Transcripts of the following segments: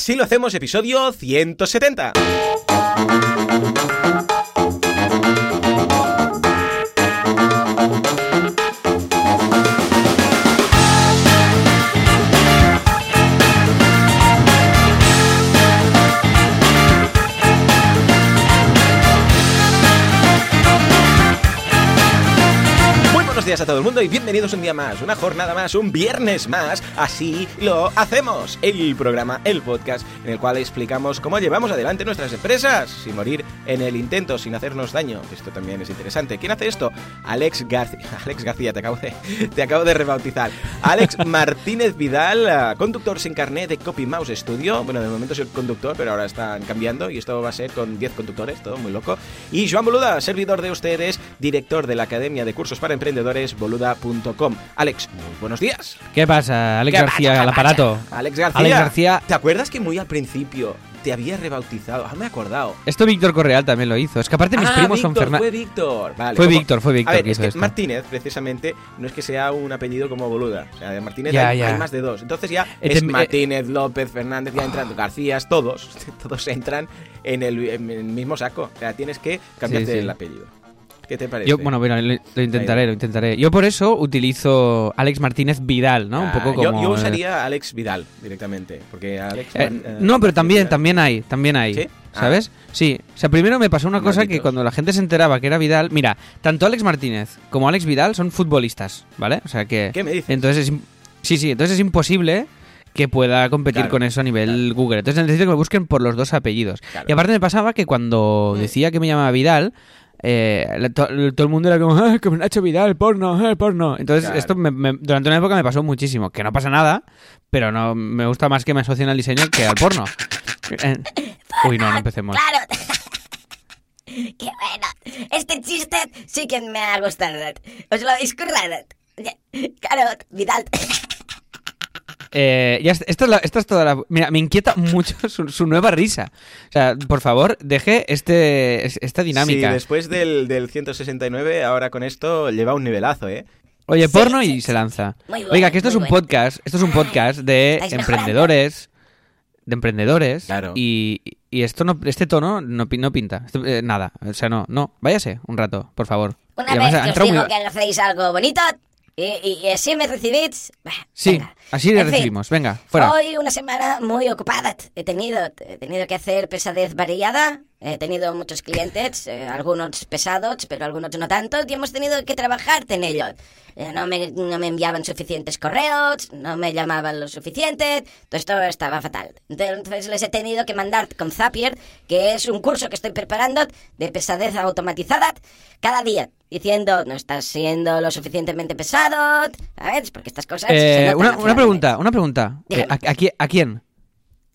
Así lo hacemos, episodio 170. Días a todo el mundo y bienvenidos un día más, una jornada más, un viernes más. Así lo hacemos. El programa, el podcast en el cual explicamos cómo llevamos adelante nuestras empresas sin morir en el intento, sin hacernos daño. Esto también es interesante. ¿Quién hace esto? Alex García. Alex García, te acabo de, te acabo de rebautizar. Alex Martínez Vidal, conductor sin carnet de Copy Mouse Studio. Bueno, de momento soy el conductor, pero ahora están cambiando y esto va a ser con 10 conductores, todo muy loco. Y Joan Boluda, servidor de ustedes, director de la Academia de Cursos para Emprendedores boluda.com. Alex, muy buenos días. ¿Qué pasa? Alex García, al aparato. Alex García. Alex García. ¿Te acuerdas que muy al principio te había rebautizado. Ah, me he acordado. Esto Víctor Correal también lo hizo. Es que aparte mis ah, primos son Fernando. Fue Víctor. Vale. Fue Víctor, fue Víctor. A ver, es que Martínez, precisamente, no es que sea un apellido como Boluda. O sea, de Martínez hay, más de dos. Entonces ya es eh, Martínez, López, Fernández, ya entran Garcías, todos. Todos entran en el, mismo saco. O sea, tienes que cambiarte el apellido. ¿Qué te parece? Yo, bueno, bueno, lo, intentaré, lo intentaré. Yo por eso utilizo Alex Martínez Vidal, ¿no? Un poco como... Yo, usaría Alex Vidal directamente, porque Alex... Eh, eh, no, pero también, también hay, también hay. ¿Sí? Ah. ¿Sabes? Sí. O sea, primero me pasó una cosa que cuando la gente se enteraba que era Vidal... Mira, tanto Alex Martínez como Alex Vidal son futbolistas, ¿ale? O sea que... ¿Qué me dices? Entonces es... Sí, sí, entonces es imposible que pueda competir con eso a nivel Google. Entonces necesito que me busquen por los dos apellidos. Y aparte me pasaba que cuando mm. decía que me llamaba Vidal, eh, todo el mundo era como, ah, que Nacho Vidal, porno, eh, porno. Entonces, esto durante una época me pasó muchísimo. Que no pasa nada, pero no me gusta más que me asocien al diseño que al porno. Eh, uy, no, no empecemos. Claro. Qué bueno. Este chiste sí que me ha gustado. Os lo habéis currado. Claro, Vidal. Eh, ya, esta, es esta es toda la. Mira, me inquieta mucho su, nueva risa. O sea, por favor, deje este, esta dinámica. Sí, después del, del 169, ahora con esto lleva un nivelazo, ¿eh? Oye, porno y se lanza. Oiga, que esto es un podcast, esto es un podcast de emprendedores, de emprendedores. Claro. Y, y esto no, este tono no, no pinta. Eh, nada. O sea, no, no. Váyase un rato, por favor. Una vez que os digo que hacéis algo bonito, y, así me recibís. Sí, así le recibimos. Venga, fuera. Hoy una semana muy ocupada. He tenido, he tenido que hacer pesadez variada. He tenido muchos clientes, eh, algunos pesados, pero algunos no tanto, y hemos tenido que trabajar en ello. Eh, no, me, no me enviaban suficientes correos, no me llamaban lo suficiente, todo esto estaba fatal. Entonces les he tenido que mandar con Zapier, que es un curso que estoy preparando de pesadez automatizada, cada día, diciendo, no estás siendo lo suficientemente pesado, ¿sabes? Porque estas cosas... Eh, una, una, pregunta, una pregunta. ¿A, a, ¿A quién?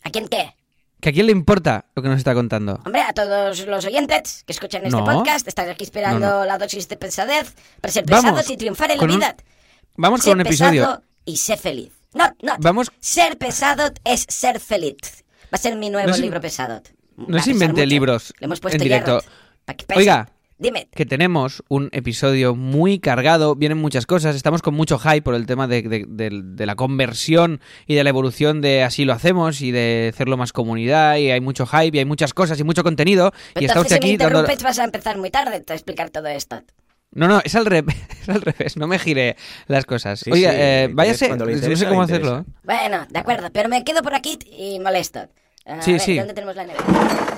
¿A quién qué? ¿Que a quién le importa lo que nos está contando? Hombre, a todos los oyentes que escuchan este podcast, están aquí esperando la dosis de pesadez para ser pesados y triunfar en la vida. Vamos con un episodio. y ser feliz. No, no. Vamos... Ser pesado es ser feliz. Va a ser mi nuevo libro pesado. No se invente libros hemos puesto en directo. Oiga, Dime. Que tenemos un episodio muy cargado, vienen muchas cosas, estamos con mucho hype por el tema de, la conversión y de la evolución de así lo hacemos y de hacerlo más comunidad y hay mucho hype y hay muchas cosas y mucho contenido. y está usted aquí me dando... vas a empezar muy tarde a explicar todo esto. No, no, es al, revés, es al revés, no me gire las cosas. Oiga, eh, váyase, no sé cómo hacerlo. Bueno, de acuerdo, pero me quedo por aquí y molesto. sí, sí. ¿Dónde tenemos la nevera?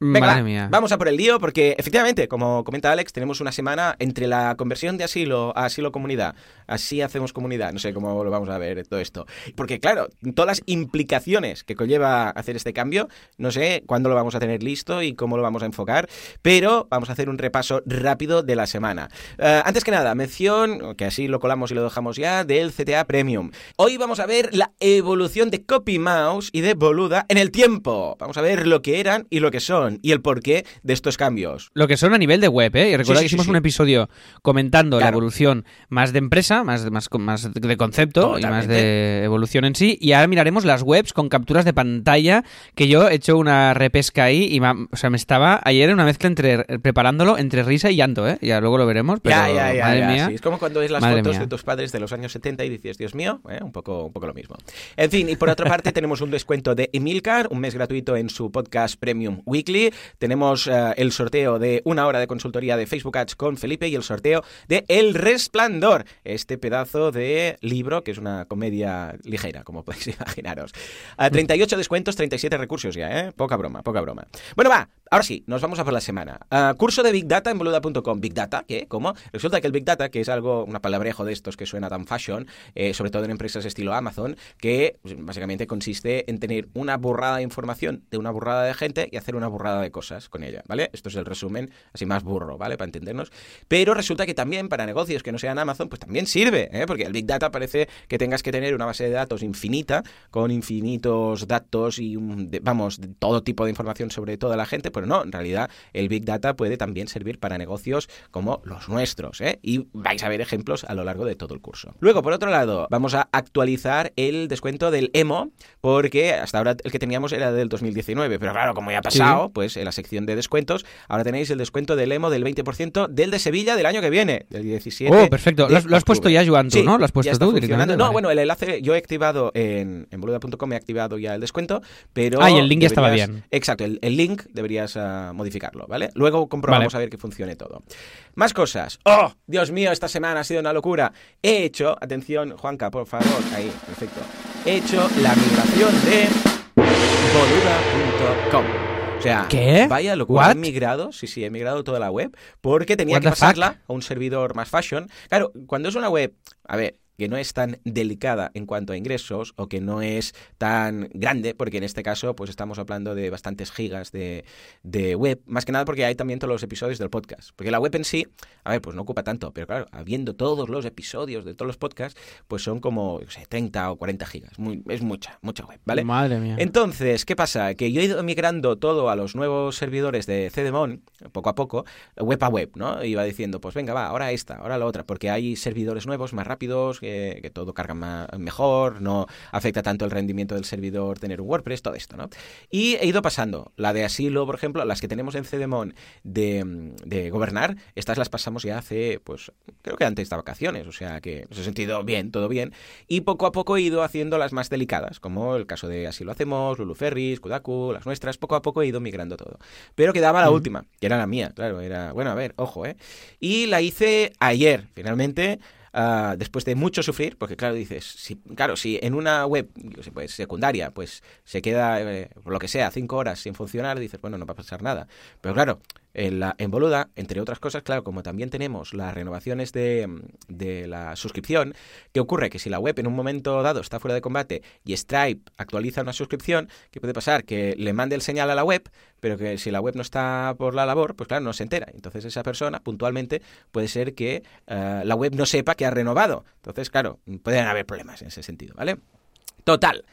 Venga, mía. vamos a por el lío porque efectivamente, como comenta Alex, tenemos una semana entre la conversión de asilo a asilo comunidad. Así hacemos comunidad. No sé cómo lo vamos a ver todo esto. Porque claro, todas las implicaciones que conlleva hacer este cambio, no sé cuándo lo vamos a tener listo y cómo lo vamos a enfocar, pero vamos a hacer un repaso rápido de la semana. Eh, antes que nada, mención, que así lo colamos y lo dejamos ya, del CTA Premium. Hoy vamos a ver la evolución de Copy Mouse y de Boluda en el tiempo. Vamos a ver lo que eran y lo que son. Son y el porqué de estos cambios. Lo que son a nivel de web, ¿eh? Y recuerda Sí, sí, que hicimos sí, un episodio comentando la evolución más de empresa, más, más, más de concepto y más de evolución en sí. Y ahora miraremos las webs con capturas de pantalla, que yo he hecho una repesca ahí y o sea, me estaba ayer en una mezcla entre preparándolo entre risa y llanto, ¿eh? Ya luego lo veremos, pero ya, ya, ya, madre mía. Es como cuando ves las fotos mía. de tus padres de los años 70 y dices, Dios mío, ¿eh? un, poco, un poco lo mismo. En fin, y por otra parte tenemos un descuento de Emilcar, un mes gratuito en su podcast Premium Weekly. Tenemos eh, el sorteo de una hora de consultoría de Facebook Ads con Felipe y el sorteo de El Resplandor, este pedazo de libro que es una comedia ligera, como podéis imaginaros. A 38 descuentos, 37 recursos ya, ¿eh? Poca broma, poca broma. Bueno, va, ahora sí, nos vamos a por la semana. Ah, curso de Big Data en boluda.com. ¿Big Data? ¿Qué? ¿Cómo? Resulta que el Big Data, que es algo, una palabrejo de estos que suena tan fashion, eh, sobre todo en empresas estilo Amazon, que pues, básicamente consiste en tener una burrada de información de una burrada de gente y hacer una burrada de cosas con ella, ¿vale? Esto es el resumen así más burro, ¿vale? Para entendernos. Pero resulta que también para negocios que no sean Amazon, pues también sirve, ¿eh? Porque el Big Data parece que tengas que tener una base de datos infinita, con infinitos datos y, un- de- vamos, de todo tipo de información sobre toda la gente, pero no, en realidad el Big Data puede también servir para negocios como los nuestros, ¿eh? Y vais a ver ejemplos a lo largo de todo el curso. Luego, por otro lado, vamos a actualizar el descuento del EMO, porque hasta ahora el que teníamos era del 2019, pero claro, como ya ha pasado, pues en la sección de descuentos, ahora tenéis el descuento del EMO del 20% del de Sevilla del año que viene, del 17. Oh, perfecto. Lo has, lo has puesto ya, Joan, tú, Sí, ¿no? Lo has puesto tú directamente. No, Vale. bueno, el enlace yo he activado en, en boluda.com, he activado ya el descuento, pero... Ah, y el link ya estaba bien. Exacto, el, el link deberías ah, modificarlo, ¿vale? Luego comprobamos Vale. a ver que funcione todo. Más cosas. ¡Oh! Dios mío, esta semana ha sido una locura. He hecho, atención, Juanca, por favor, ahí, perfecto. He hecho la migración de boluda.com. O sea, ¿Qué? vaya locura. What? He migrado, sí, sí, he migrado toda la web porque tenía What que the fuck? pasarla a un servidor más fashion. Claro, cuando es una web, a ver, que no es tan delicada en cuanto a ingresos o que no es tan grande, porque en este caso pues estamos hablando de bastantes gigas de, de web, más que nada porque hay también todos los episodios del podcast, porque la web en sí, a ver, pues no ocupa tanto, pero claro, habiendo todos los episodios de todos los podcasts, pues son como, yo sé, 30 o 40 gigas, muy, es mucha, mucha web, ¿vale? Madre mía. Entonces, ¿qué pasa? Que yo he ido migrando todo a los nuevos servidores de CDMON, poco a poco, web a web, ¿no? Iba diciendo, pues venga, va, ahora esta, ahora la otra, porque hay servidores nuevos, más rápidos, que, que todo carga más, mejor, no afecta tanto el rendimiento del servidor tener un WordPress, todo esto, ¿no? Y he ido pasando. La de asilo, por ejemplo, las que tenemos en CDMON de, de gobernar, estas las pasamos ya hace, pues, creo que antes de vacaciones, o sea que en ese sentido, bien, todo bien. Y poco a poco he ido haciendo las más delicadas, como el caso de Así lo hacemos, Lulu Ferris, Kudaku, las nuestras, poco a poco he ido migrando todo. Pero quedaba la última, que era la mía, claro, era, bueno, a ver, ojo, ¿eh? Y la hice ayer, finalmente. Ah, después de mucho sufrir, porque claro, dices, si, claro, si en una web pues, secundaria pues se queda, eh, por lo que sea, cinco horas sin funcionar, dices, bueno, no va a pasar nada. Pero claro, en, la, en Boluda, entre otras cosas, claro, como también tenemos las renovaciones de, de la suscripción, ¿qué ocurre? Que si la web en un momento dado está fuera de combate y Stripe actualiza una suscripción, ¿qué puede pasar? Que le mande el señal a la web, pero que si la web no está por la labor, pues claro, no se entera. Entonces esa persona, puntualmente, puede ser que eh, la web no sepa que ha renovado. Entonces, claro, pueden haber problemas en ese sentido, ¿vale? Total.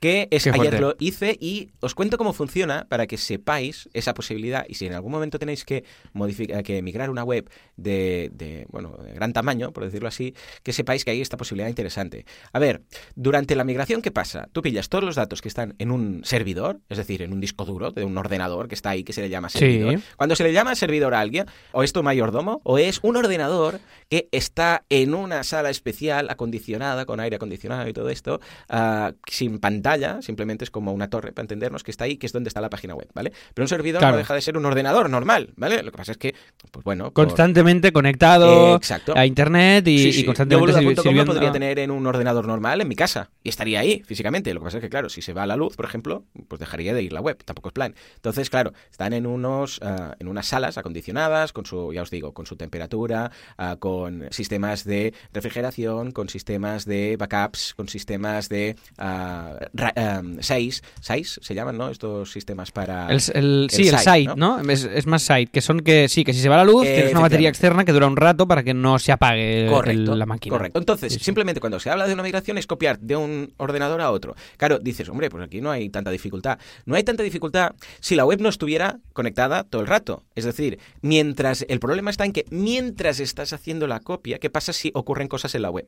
Que es, Qué ayer fuerte. lo hice y os cuento cómo funciona para que sepáis esa posibilidad y si en algún momento tenéis que modificar, que migrar una web de, de, bueno, de gran tamaño, por decirlo así, que sepáis que hay esta posibilidad interesante. A ver, durante la migración, ¿qué pasa? Tú pillas todos los datos que están en un servidor, es decir, en un disco duro de un ordenador que está ahí, que se le llama Sí. servidor. Cuando se le llama servidor a alguien, o es tu mayordomo, o es un ordenador que está en una sala especial acondicionada, con aire acondicionado y todo esto, ah, sin pantalla, simplemente es como una torre, para entendernos, que está ahí, que es donde está la página web, ¿vale? Pero un servidor no deja de ser un ordenador normal, ¿vale? Lo que pasa es que, pues bueno... Constantemente conectado a Internet y, sí, sí. y constantemente sirviendo... Yo lo podría tener en un ordenador normal en mi casa y estaría ahí físicamente. Lo que pasa es que, claro, si se va la luz, por ejemplo, pues dejaría de ir la web, tampoco es plan. Entonces, claro, están en, unos, uh, en unas salas acondicionadas, con su, ya os digo, con su temperatura, uh, con sistemas de refrigeración, con sistemas de backups, con sistemas de uh, 6, 6 em, se llaman, ¿no? Estos sistemas para... El, el, sí, side, el site, ¿no? Es, más site, que son que sí, que si se va la luz, eh, tienes una batería externa que dura un rato para que no se apague la máquina. Correcto. Entonces, simplemente cuando se habla de una migración es copiar de un ordenador a otro. Claro, dices, hombre, pues aquí no hay tanta dificultad. No hay tanta dificultad si la web no estuviera conectada todo el rato. Es decir, mientras el problema está en que mientras estás haciendo la copia, ¿qué pasa si ocurren cosas en la web?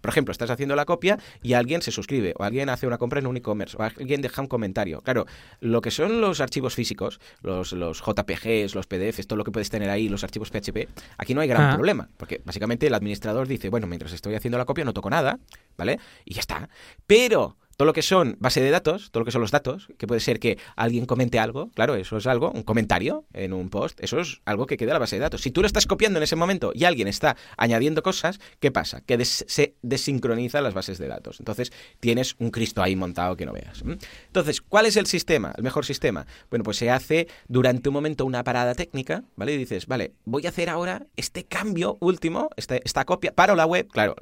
Por ejemplo, estás haciendo la copia y alguien se suscribe o alguien hace una compra en un e-commerce, o alguien deja un comentario. Claro, lo que son los archivos físicos, los, los JPGs, los PDFs, todo lo que puedes tener ahí, los archivos PHP, aquí no hay gran ah. problema, porque básicamente el administrador dice, bueno, mientras estoy haciendo la copia no toco nada, ¿vale? Y ya está. Pero todo lo que son base de datos, todo lo que son los datos, que puede ser que alguien comente algo, claro, eso es algo, un comentario en un post, eso es algo que queda en la base de datos. Si tú lo estás copiando en ese momento y alguien está añadiendo cosas, ¿qué pasa? Que se desincroniza las bases de datos. Entonces tienes un Cristo ahí montado que no veas. Entonces, ¿cuál es el sistema, el mejor sistema? Bueno, pues se hace durante un momento una parada técnica, ¿vale? Y dices, vale, voy a hacer ahora este cambio último, este, esta copia, paro la web, claro,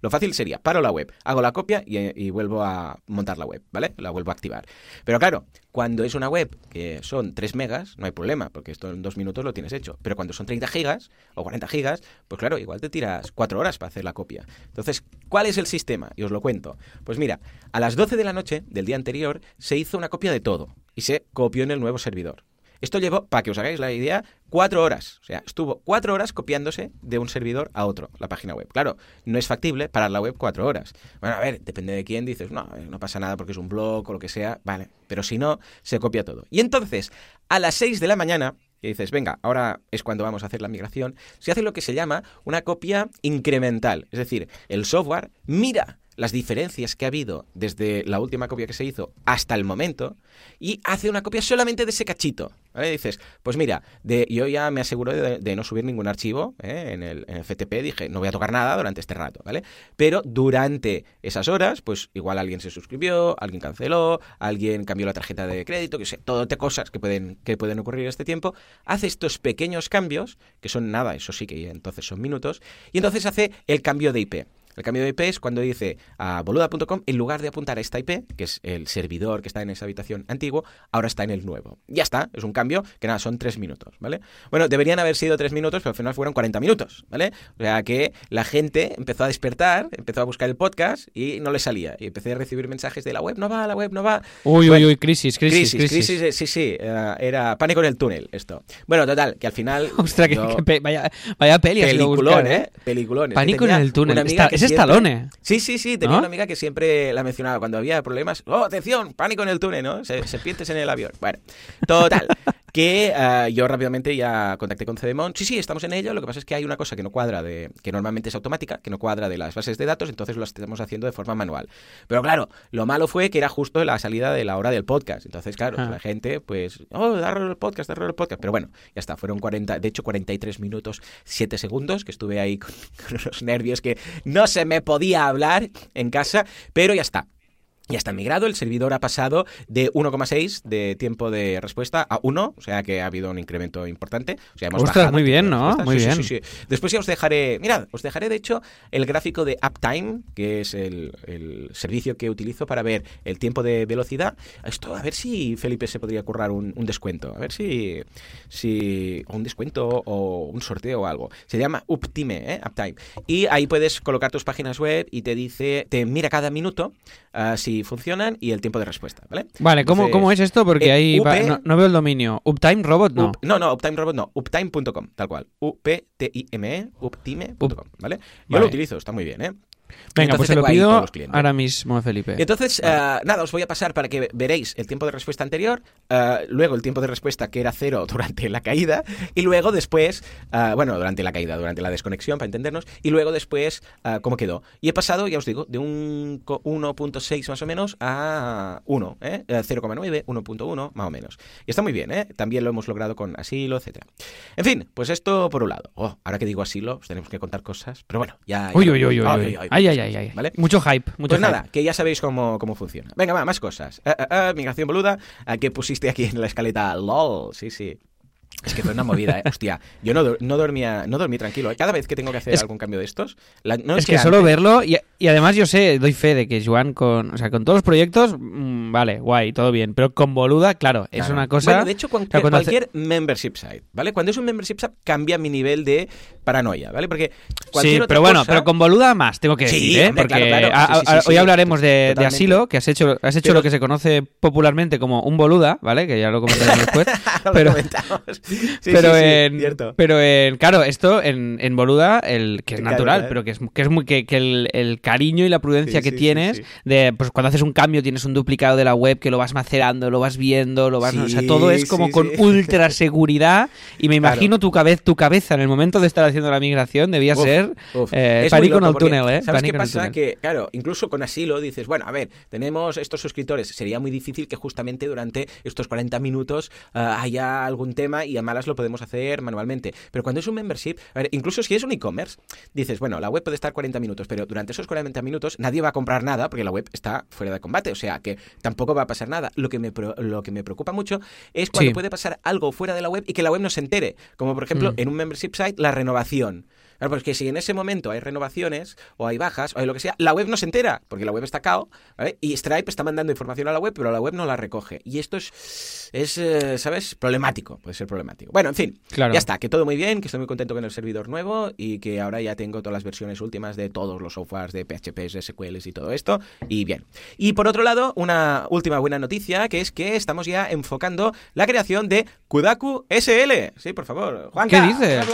lo fácil sería, paro la web, hago la copia y vuelvo a montar la web, ¿vale? La vuelvo a activar. Pero claro, cuando es una web que son 3 megas, no hay problema, porque esto en dos minutos lo tienes hecho. Pero cuando son 30 gigas o 40 gigas, pues claro, igual te tiras 4 horas para hacer la copia. Entonces, ¿cuál es el sistema? Y os lo cuento. Pues mira, a las 12 de la noche del día anterior se hizo una copia de todo y se copió en el nuevo servidor. Esto llevó, para que os hagáis la idea, cuatro horas. O sea, estuvo cuatro horas copiándose de un servidor a otro, la página web. Claro, no es factible parar la web cuatro horas. Bueno, a ver, depende de quién dices, no, no pasa nada porque es un blog o lo que sea, vale. Pero si no, se copia todo. Y entonces, a las seis de la mañana, y dices, venga, ahora es cuando vamos a hacer la migración, se hace lo que se llama una copia incremental. Es decir, el software mira las diferencias que ha habido desde la última copia que se hizo hasta el momento y hace una copia solamente de ese cachito. Dices, pues mira, de, yo ya me aseguro de, no subir ningún archivo ¿eh? en, el, en, el, FTP, dije, no voy a tocar nada durante este rato, ¿vale? Pero durante esas horas, pues igual alguien se suscribió, alguien canceló, alguien cambió la tarjeta de crédito, que sé, todo de cosas que pueden, que pueden ocurrir en este tiempo, hace estos pequeños cambios, que son nada, eso sí que entonces son minutos, y entonces hace el cambio de IP. El cambio de IP es cuando dice a boluda.com, en lugar de apuntar a esta IP, que es el servidor que está en esa habitación antiguo, ahora está en el nuevo. Ya está, es un cambio que nada, son tres minutos, ¿vale? Bueno, deberían haber sido tres minutos, pero al final fueron 40 minutos, ¿vale? O sea que la gente empezó a despertar, empezó a buscar el podcast y no le salía. Y empecé a recibir mensajes de la web no va, la web no va. Uy, uy, uy, crisis, crisis, crisis. crisis, sí, sí, era, pánico en el túnel esto. Bueno, total, que al final... Ostras, que, vaya, vaya peli Peliculón, ¿eh? Peliculón. Pánico en el túnel. Es Stallone. Sí, sí, sí. Tenía una amiga que siempre la mencionaba cuando había problemas. ¡Oh, atención! Pánico en el túnel, ¿no? Serpientes en el avión. Bueno, total que eh, yo rápidamente ya contacté con Cedemon. Sí, sí, estamos en ello. Lo que pasa es que hay una cosa que no cuadra de que normalmente es automática, que no cuadra de las bases de datos, entonces lo estamos haciendo de forma manual. Pero claro, lo malo fue que era justo la salida de la hora del podcast. Entonces, claro, ah. la gente, pues, oh, darle el podcast, darle el podcast. Pero bueno, ya está, fueron 40, de hecho 43 minutos, 7 segundos, que estuve ahí con, con los nervios que no se me podía hablar en casa, pero ya está. Ya está migrado, el servidor ha pasado de 1,6 de tiempo de respuesta a 1, o sea que ha habido un incremento importante. O sea, hemos bajado muy bien, ¿no? Muy bien. Sí, sí, Después ya os dejaré, mirad, os dejaré de hecho el gráfico de Uptime, que es el, servicio que utilizo para ver el tiempo de velocidad. Esto, a ver si Felipe se podría currar un, descuento, a ver si, si un descuento o un sorteo o algo. Se llama Uptime, ¿eh? Uptime. Y ahí puedes colocar tus páginas web y te dice, te mira cada minuto uh, si funcionan y el tiempo de respuesta, ¿vale? Vale, ¿cómo, ¿cómo es esto? Porque eh, ahí no, veo el dominio. Uptime Robot no. no, no, Uptime Robot no. Uptime.com, tal cual. U-P-T-I-M-E, uptime.com, ¿vale? Yo lo utilizo, está muy bien, ¿eh? Venga, pues se lo pido ahora mismo, Felipe. Entonces, eh, nada, os voy a pasar para que veréis el tiempo de respuesta anterior, eh, luego el tiempo de respuesta que era cero durante la caída, y luego después, eh, bueno, durante la caída, durante la desconexión, para entendernos, y luego después cómo quedó. Y he pasado, ya os digo, de un 1.6 más o menos a 1, ¿eh? 0,9, 1.1 más o menos. Y está muy bien, ¿eh? También lo hemos logrado con asilo, etcétera. En fin, pues esto por un lado. Oh, ahora que digo asilo, os tenemos que contar cosas, pero bueno, ya... Uy, uy, uy, uy. Ay, ay, ay, ¿Vale? Mucho hype. Mucho pues nada, que ya sabéis cómo, cómo funciona. Venga, va, más cosas. Eh, eh, eh, migración boluda, que pusiste aquí en la escaleta LOL. Sí, sí. Es que fue una movida, ¿eh? Hostia, yo no, no, dormía, no dormí tranquilo. ¿eh? Cada vez que tengo que hacer algún cambio de estos... no es, que, solo verlo... Y, y, además yo sé, doy fe de que Joan con, o sea, con todos los proyectos, mmm, vale, guay, todo bien. Pero con Boluda, claro, es una cosa... Bueno, de hecho, cualquier, o sea, cualquier hace... membership site, ¿vale? Cuando es un membership site cambia mi nivel de paranoia, ¿vale? Porque Sí, pero bueno, cosa... pero con Boluda más, tengo que decir, sí, ¿eh? Hombre, Porque claro, claro. A, Sí, sí, a, sí, hoy hablaremos de, de, asilo, que has hecho, has hecho Pero- lo que se conoce popularmente como un Boluda, ¿vale? Que ya lo comentaremos después. Pero. Sí, pero sí, sí, en, cierto. pero en, claro, esto en, en Boluda, el que es natural, claro. pero que es, que es muy que, que el, el cariño y la prudencia Sí, que tienes sí. de pues cuando haces un cambio tienes un duplicado de la web que lo vas macerando, lo vas viendo, lo vas, o sea, todo es como sí, con sí. ultra seguridad y me Claro. imagino tu cabeza, tu cabeza en el momento de estar haciendo la migración debía Uf, ser uf. eh, pánico en el túnel, ¿eh? ¿Sabes qué pasa? Que, claro, incluso con asilo dices, bueno, a ver, tenemos estos suscriptores. Sería muy difícil que justamente durante estos 40 minutos ah, haya algún tema y a malas lo podemos hacer manualmente. Pero cuando es un membership, a ver, incluso si es un e-commerce, dices, bueno, la web puede estar 40 minutos, pero durante esos 40 minutos nadie va a comprar nada porque la web está fuera de combate. O sea, que tampoco va a pasar nada. Lo que me, pro- lo que me preocupa mucho es cuando Sí. puede pasar algo fuera de la web y que la web no se entere. Como por ejemplo, Mm. en un membership site, la renovación. Claro, porque si en ese momento hay renovaciones o hay bajas o hay lo que sea, la web no se entera, porque la web está cao, ¿vale? Y Stripe está mandando información a la web, pero la web no la recoge. Y esto es, es eh, ¿sabes? Problemático, puede ser problemático. Bueno, en fin, Claro. ya está, que todo muy bien, que estoy muy contento con el servidor nuevo y que ahora ya tengo todas las versiones últimas de todos los softwares de PHP, SQLs y todo esto, y bien. Y por otro lado, una última buena noticia, que es que estamos ya enfocando la creación de Kudaku SL. Sí, por favor, Juan. ¿Qué dices?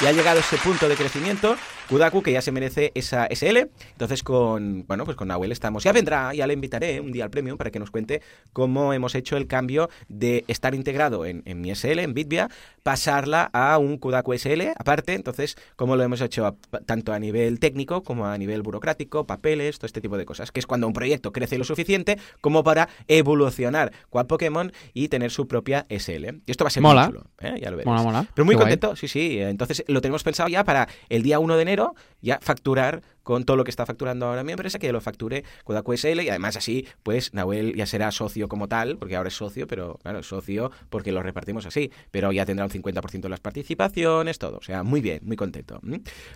Y ha llegado ese punto de crecimiento, Kudaku, que ya se merece esa SL. Entonces, con, bueno, pues con Nahuel estamos. Ya vendrá, ya le invitaré un día al premium para que nos cuente cómo hemos hecho el cambio de estar integrado en, en mi SL, en Bitvia, pasarla a un Kudaku SL aparte. Entonces, cómo lo hemos hecho a- tanto a nivel técnico como a nivel burocrático, papeles, todo este tipo de cosas. Que es cuando un proyecto crece lo suficiente como para evolucionar cual Pokémon y tener su propia SL. Y esto va a ser Mola. muy chulo, ¿eh? ya lo. Mola, mola. Pero muy Qué guay. contento, sí, sí. Entonces lo tenemos pensado ya para el día 1 de enero, ya facturar con todo lo que está facturando ahora mi empresa, que lo facture Kodaku SL y además así, pues Nahuel ya será socio como tal, porque ahora es socio, pero claro, es socio porque lo repartimos así, pero ya tendrá un 50% de las participaciones, todo. O sea, muy bien, muy contento.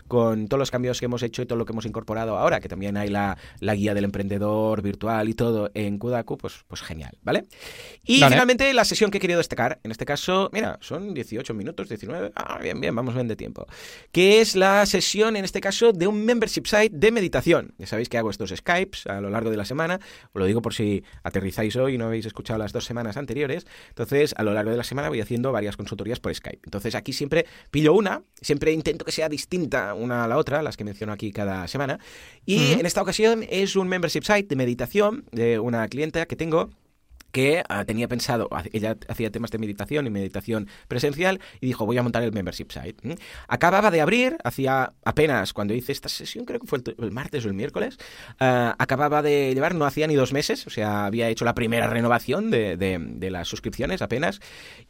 Con todos los cambios que hemos hecho y todo lo que hemos incorporado ahora, que también hay la, la guía del emprendedor virtual y todo en Kodaku, pues, pues genial, ¿vale? Y finalmente la sesión que he querido destacar, en este caso, mira, son 18 minutos, 19, ah, bien, bien, vamos bien de tiempo, que es la sesión, en este caso, de un membership site de meditación. Ya sabéis que hago estos Skypes a lo largo de la semana, os lo digo por si aterrizáis hoy y no habéis escuchado las dos semanas anteriores, entonces a lo largo de la semana voy haciendo varias consultorías por Skype. Entonces aquí siempre pillo una, siempre intento que sea distinta una a la otra, las que menciono aquí cada semana, y en esta ocasión es un membership site de meditación de una clienta que tengo que ah, tenía pensado, ella hacía temas de meditación y meditación presencial y dijo voy a montar el membership site. Acababa de abrir, hacía apenas cuando hice esta sesión, creo que fue el, martes o el miércoles, ah, acababa de llevar, no hacía ni dos meses, o sea, había hecho la primera renovación de, de- de las suscripciones apenas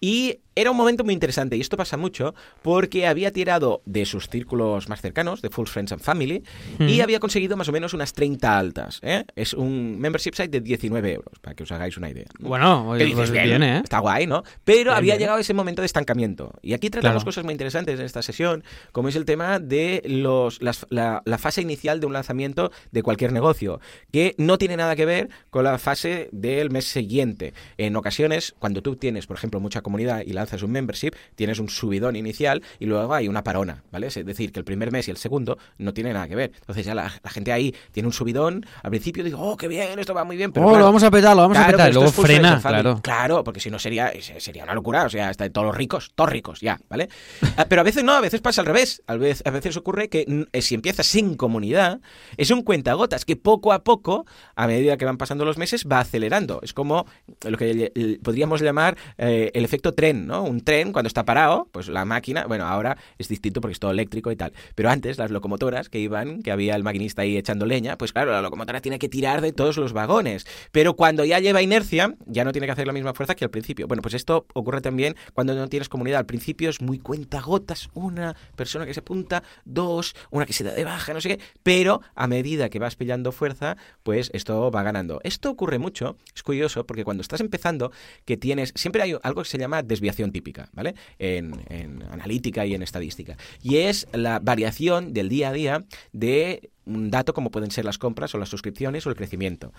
y era un momento muy interesante y esto pasa mucho porque había tirado de sus círculos más cercanos, de Full Friends and Family, y Mm. había conseguido más o menos unas 30 altas. ¿eh? Es un membership site de 19 euros, para que os hagáis una idea. Bueno, oye, dices, pues bien, ¿eh? Está guay, ¿no? Pero Bien, había bien. llegado ese momento de estancamiento. Y aquí tratamos Claro. cosas muy interesantes en esta sesión, como es el tema de los, las- la, la fase inicial de un lanzamiento de cualquier negocio, que no tiene nada que ver con la fase del mes siguiente. En ocasiones, cuando tú tienes, por ejemplo, mucha comunidad y lanzas un membership, tienes un subidón inicial y luego hay una parona, ¿vale? Es decir, que el primer mes y el segundo no tienen nada que ver. Entonces ya la, la gente ahí tiene un subidón, al principio digo, oh, qué bien, esto va muy bien, pero oh, claro, lo vamos a petar, lo vamos Claro, a petar. Luego frena, claro. Claro, porque si no sería, sería una locura. O sea, hasta todos los ricos, todos ricos, ya, ¿vale? Ah, Pero a veces no, a veces pasa al revés. A veces, a veces ocurre que eh, si empiezas sin comunidad, es un cuentagotas que poco a poco, a medida que van pasando los meses, va acelerando. Es como lo que podríamos llamar eh, el efecto tren, ¿no? Un tren cuando está parado, pues la máquina, bueno, ahora es distinto porque es todo eléctrico y tal. Pero antes las locomotoras que iban, que había el maquinista ahí echando leña, pues claro, la locomotora tiene que tirar de todos los vagones. Pero cuando ya lleva inercia, ya no tiene que hacer la misma fuerza que al principio. Bueno, pues esto ocurre también cuando no tienes comunidad. Al principio es muy cuenta gotas, una persona que se apunta, dos, una que se da de baja, no sé qué, pero a medida que vas pillando fuerza, pues esto va ganando. Esto ocurre mucho, es curioso, porque cuando estás empezando, que tienes, siempre hay algo que se llama desviación típica, ¿vale? En analítica y en estadística. Y es la variación del día a día de un dato como pueden ser las compras o las suscripciones o el crecimiento.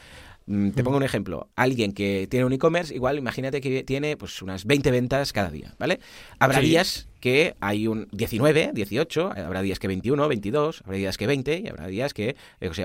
Mm, te pongo un ejemplo. Alguien que tiene un e-commerce, igual imagínate que tiene pues unas 20 ventas cada día, ¿vale? Habrá días que hay un 19, 18, habrá días que 21, 22, habrá días que 20 y habrá días que,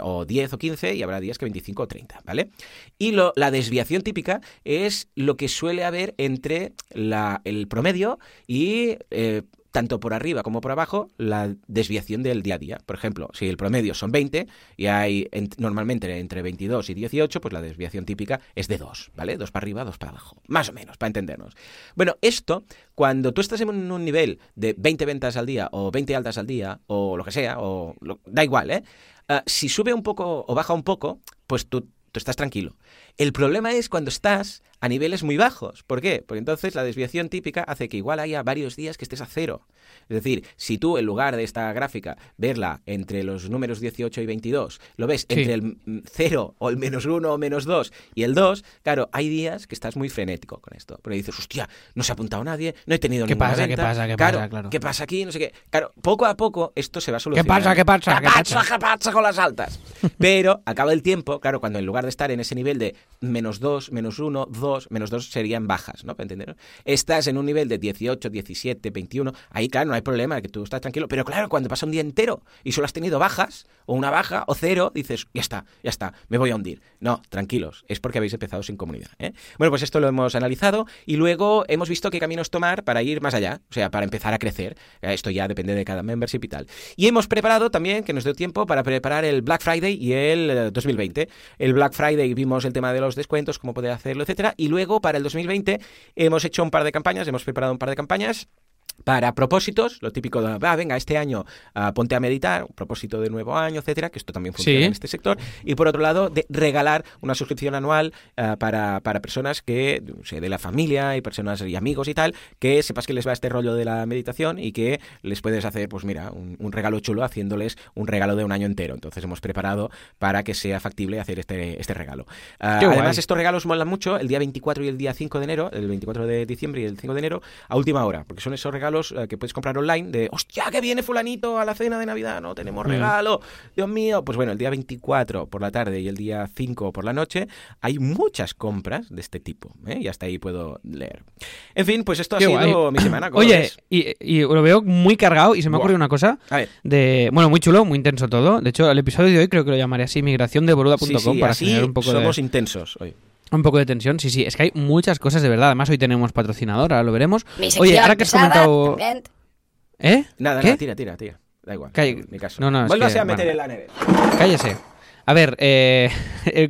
o 10 o 15 y habrá días que 25 o 30, ¿vale? Y lo, la desviación típica es lo que suele haber entre la, el promedio y... Eh, tanto por arriba como por abajo, la desviación del día a día. Por ejemplo, si el promedio son 20 y hay normalmente entre 22 y 18, pues la desviación típica es de 2, ¿vale? 2 para arriba, 2 para abajo. Más o menos, para entendernos. Bueno, esto, cuando tú estás en un nivel de 20 ventas al día o 20 altas al día o lo que sea, o da igual, ¿eh? Uh, si sube un poco o baja un poco, pues tú, tú estás tranquilo. El problema es cuando estás a niveles muy bajos. ¿Por qué? Porque entonces la desviación típica hace que igual haya varios días que estés a cero. Es decir, si tú en lugar de esta gráfica verla entre los números 18 y 22, lo ves entre el 0 o el menos 1 o menos 2 y el 2, claro, hay días que estás muy frenético con esto. Porque dices, hostia, no se ha apuntado nadie, no he tenido ¿Qué pasa, ¿Qué pasa? ¿Qué claro, pasa? Claro. ¿Qué pasa aquí? No sé qué. Claro, poco a poco esto se va ¿Qué solucionando. pasa? ¿Qué pasa? ¿Qué pasa? ¿Qué pasa con las altas? Pero acaba el tiempo, claro, cuando en lugar de estar en ese nivel de menos 2, menos 1, 2, menos 2 serían bajas, ¿no? ¿Para entender? Estás en un nivel de 18, 17, 21, ahí claro, no hay problema, que tú estás tranquilo, pero claro, cuando pasa un día entero y solo has tenido bajas, o una baja, o cero, dices, ya está, ya está, me voy a hundir. No, tranquilos, es porque habéis empezado sin comunidad. ¿eh? Bueno, pues esto lo hemos analizado y luego hemos visto qué caminos tomar para ir más allá, o sea, para empezar a crecer. Esto ya depende de cada membership y tal. Y hemos preparado también, que nos dio tiempo, para preparar el Black Friday y el 2020. El Black Friday vimos el tema de los descuentos, cómo poder hacerlo, etcétera, luego para el 2020 hemos hecho un par de campañas, hemos preparado un par de campañas para propósitos, lo típico de, ah, venga, este año uh, ponte a meditar, un propósito de nuevo año, etcétera, que esto también funciona Sí. en este sector. Y por otro lado, de regalar una suscripción anual uh, para, para personas que, o sea, de la familia y personas y amigos y tal, que sepas que les va este rollo de la meditación y que les puedes hacer, pues mira, un, un regalo chulo haciéndoles un regalo de un año entero. Entonces hemos preparado para que sea factible hacer este, este regalo. Guay. además, estos regalos molan mucho el día 24 y el día 5 de enero, el 24 de diciembre y el 5 de enero, a última hora, porque son esos regalos eh, que puedes comprar online de, hostia, que viene fulanito a la cena de Navidad, no tenemos regalo, Dios mío. Pues bueno, el día 24 por la tarde y el día 5 por la noche hay muchas compras de este tipo, ¿eh? y hasta ahí puedo leer. En fin, pues esto ha sido mi semana. ¿cómo Oye, y, y lo veo muy cargado y se me ha ocurrido una cosa. A ver. De, bueno, muy chulo, muy intenso todo. De hecho, el episodio de hoy creo que lo llamaré así, migración de boluda.com Sí, sí, para generar un poco somos de, intensos hoy. Un poco de tensión. Sí, sí, es que hay muchas cosas de verdad. Además, hoy tenemos patrocinador, ahora lo veremos. Mi Oye, ahora que has comentado... también. ¿Eh? Nada, ¿Qué? nada, tira, tira, tira. Da igual. Calle- caso. No, no, que- a meter bueno. en la nevera. Cállese. A ver, eh,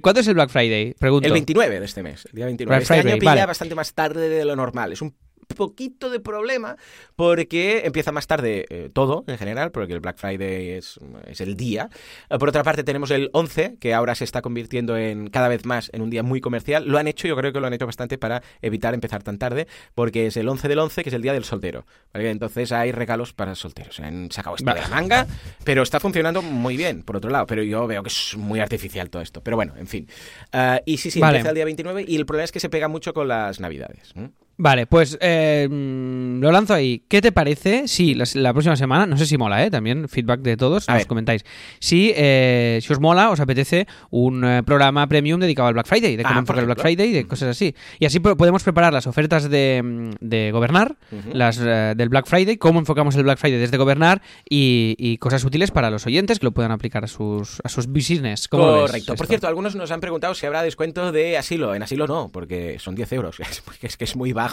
¿cuándo es el Black Friday? Pregunto. El 29 de este mes, el día 29. Black este Friday, año pilla vale. bastante más tarde de lo normal. Es un poquito de problema porque empieza más tarde eh, todo en general, porque el Black Friday es, es el día. Eh, por otra parte tenemos el 11, que ahora se está convirtiendo en cada vez más en un día muy comercial. Lo han hecho, yo creo que lo han hecho bastante para evitar empezar tan tarde, porque es el 11 del 11, que es el día del soltero. ¿vale? Entonces hay regalos para solteros. Han sacado esto de la manga, pero está funcionando muy bien, por otro lado. Pero yo veo que es muy artificial todo esto. Pero bueno, en fin. Ah, y sí, sí, Vale. empieza el día 29 y el problema es que se pega mucho con las navidades. Vale, pues eh, mm, lo lanzo ahí. ¿Qué te parece si la, la próxima semana, no sé si mola, ¿eh? También feedback de todos, A nos ver. comentáis. Si, eh, si os mola, os apetece un eh, programa premium dedicado al Black Friday, de Ah, cómo enfocar el Black. Friday, de cosas así. Y así po- podemos preparar las ofertas de, mm, de gobernar, Ujú. las eh, del Black Friday, cómo enfocamos el Black Friday desde gobernar y, y cosas útiles para los oyentes que lo puedan aplicar a sus, a sus business. ¿Cómo Correcto. Por cierto, algunos nos han preguntado si habrá descuento de asilo. En asilo no, porque son 10 euros. Es que es muy bajo.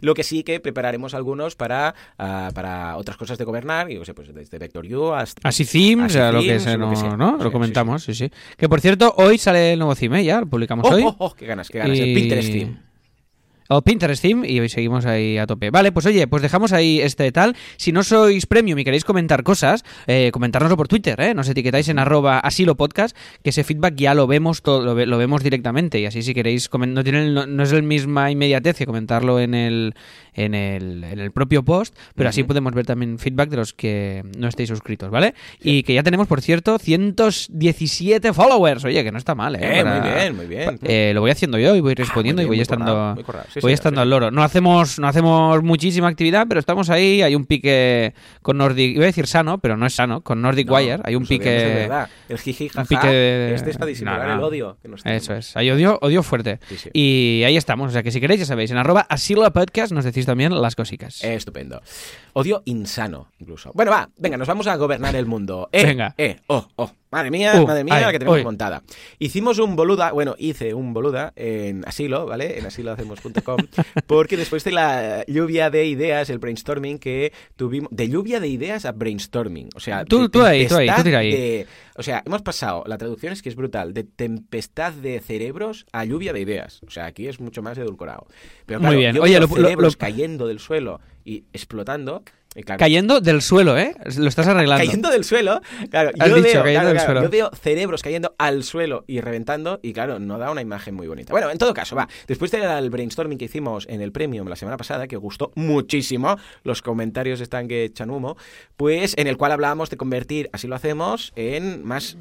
Lo que sí que prepararemos algunos para, ah, para otras cosas de gobernar. Y, yo sé, pues desde Vector U hasta... Así a lo que, themes, se lo que no, sea. ¿no? Sí, Lo sí, comentamos, sí, sí. Que por cierto, hoy sale el nuevo theme, ¿eh? ya lo publicamos ¡Oh, hoy. oh, oh! ¡Qué ganas, qué ganas! El Y- Pinterest theme. O Pinterest Theme y seguimos ahí a tope. Vale, pues oye, pues dejamos ahí este tal. Si no sois premium y queréis comentar cosas, eh, comentárnoslo por Twitter, ¿eh? Nos etiquetáis en arroba asilo podcast, que ese feedback ya lo vemos todo, lo, vemos directamente. Y así si queréis, no, tiene no, es la misma inmediatez que comentarlo en el, en el, en el propio post, pero así podemos ver también feedback de los que no estéis suscritos, ¿vale? Y que ya tenemos, por cierto, 117 followers. Oye, que no está mal, ¿eh? eh muy bien, muy bien. Eh, lo voy haciendo yo y voy ah, respondiendo y voy estando voy estando al loro. No hacemos, no hacemos muchísima actividad, pero estamos ahí. Hay un pique con Nordic. Iba a decir sano, pero no es sano. Con Nordic Wire. Hay un pique. El jiji, jaja, pique Este es para disimular el odio. Eso es. Hay odio, odio fuerte. Y ahí estamos. O sea que si queréis, ya sabéis. En arroba asilo podcast nos decís también las cositas. Estupendo. Odio insano, incluso. Bueno, va. Venga, nos vamos a gobernar el mundo. Eh, venga. Eh, oh, oh. Madre mía, uh, madre mía, la que tenemos montada. Hicimos un boluda, bueno, hice un boluda en asilo, ¿vale? En porque después de la lluvia de ideas, el brainstorming que tuvimos, de lluvia de ideas a brainstorming, o sea, tú, tú ahí, tú ahí, tú tira ahí. o sea, hemos pasado, la traducción es que es brutal, de tempestad de cerebros a lluvia de ideas. O sea, aquí es mucho más edulcorado. Pero claro, Muy bien. Oye, los cerebros cayendo del suelo y explotando Cayendo del suelo, ¿eh? Lo estás arreglando. Cayendo del suelo. Claro, yo, veo, yo veo cerebros cayendo al suelo y reventando y claro, no da una imagen muy bonita. Bueno, en todo caso, va. Después del brainstorming que hicimos en el Premium la semana pasada, que gustó muchísimo, los comentarios están que echan humo, pues en el cual hablábamos de convertir, así lo hacemos, en más...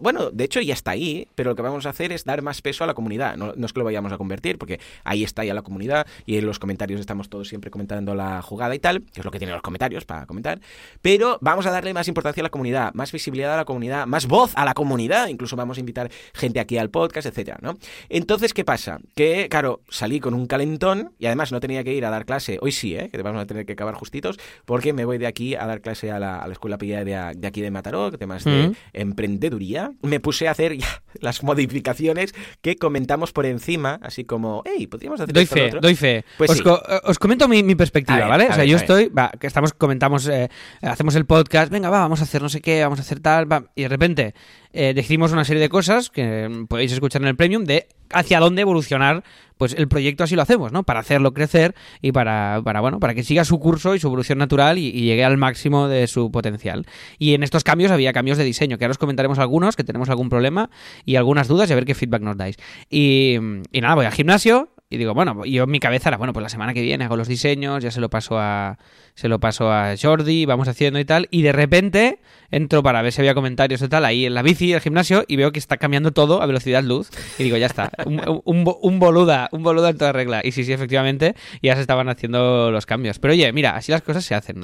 Bueno, de hecho ya está ahí, pero lo que vamos a hacer es dar más peso a la comunidad. No, no es que lo vayamos a convertir, porque ahí está ya la comunidad y en los comentarios estamos todos siempre comentando la jugada y tal, que es lo que tienen los comentarios para comentar, pero vamos a darle más importancia a la comunidad, más visibilidad a la comunidad, más voz a la comunidad, incluso vamos a invitar gente aquí al podcast, etcétera, ¿no? Entonces, ¿qué pasa? Que, claro, salí con un calentón y además no tenía que ir a dar clase, hoy sí, ¿eh? que vamos a tener que acabar justitos, porque me voy de aquí a dar clase a la, escuela pillaria de, aquí de Mataró, temas de mm. emprendeduría. Me puse a hacer ya las modificaciones que comentamos por encima, así como, hey, podríamos hacer doy fe, Doy fe, pues os, os comento mi, perspectiva, ¿vale? o sea, yo estoy, va, que comentando eh, hacemos el podcast, venga, va, vamos a hacer no sé qué, vamos a hacer tal, va, y de repente eh, decidimos una serie de cosas que podéis escuchar en el Premium de hacia dónde evolucionar pues el proyecto así lo hacemos, ¿no? Para hacerlo crecer y para, para bueno, para que siga su curso y su evolución natural y, llegue al máximo de su potencial. Y en estos cambios había cambios de diseño, que ahora os comentaremos algunos, que tenemos algún problema y algunas dudas y a ver qué feedback nos dais. Y, y nada, voy al gimnasio, y digo, bueno, yo en mi cabeza era, bueno, pues la semana que viene hago los diseños, ya se lo paso a se lo paso a Jordi, vamos haciendo y tal, y de repente entro para ver si había comentarios y tal ahí en la bici, el gimnasio, y veo que está cambiando todo a velocidad luz, y digo, ya está, un, un, boluda, un boluda en toda regla. Y sí, sí, efectivamente, ya se estaban haciendo los cambios. Pero oye, mira, así las cosas se hacen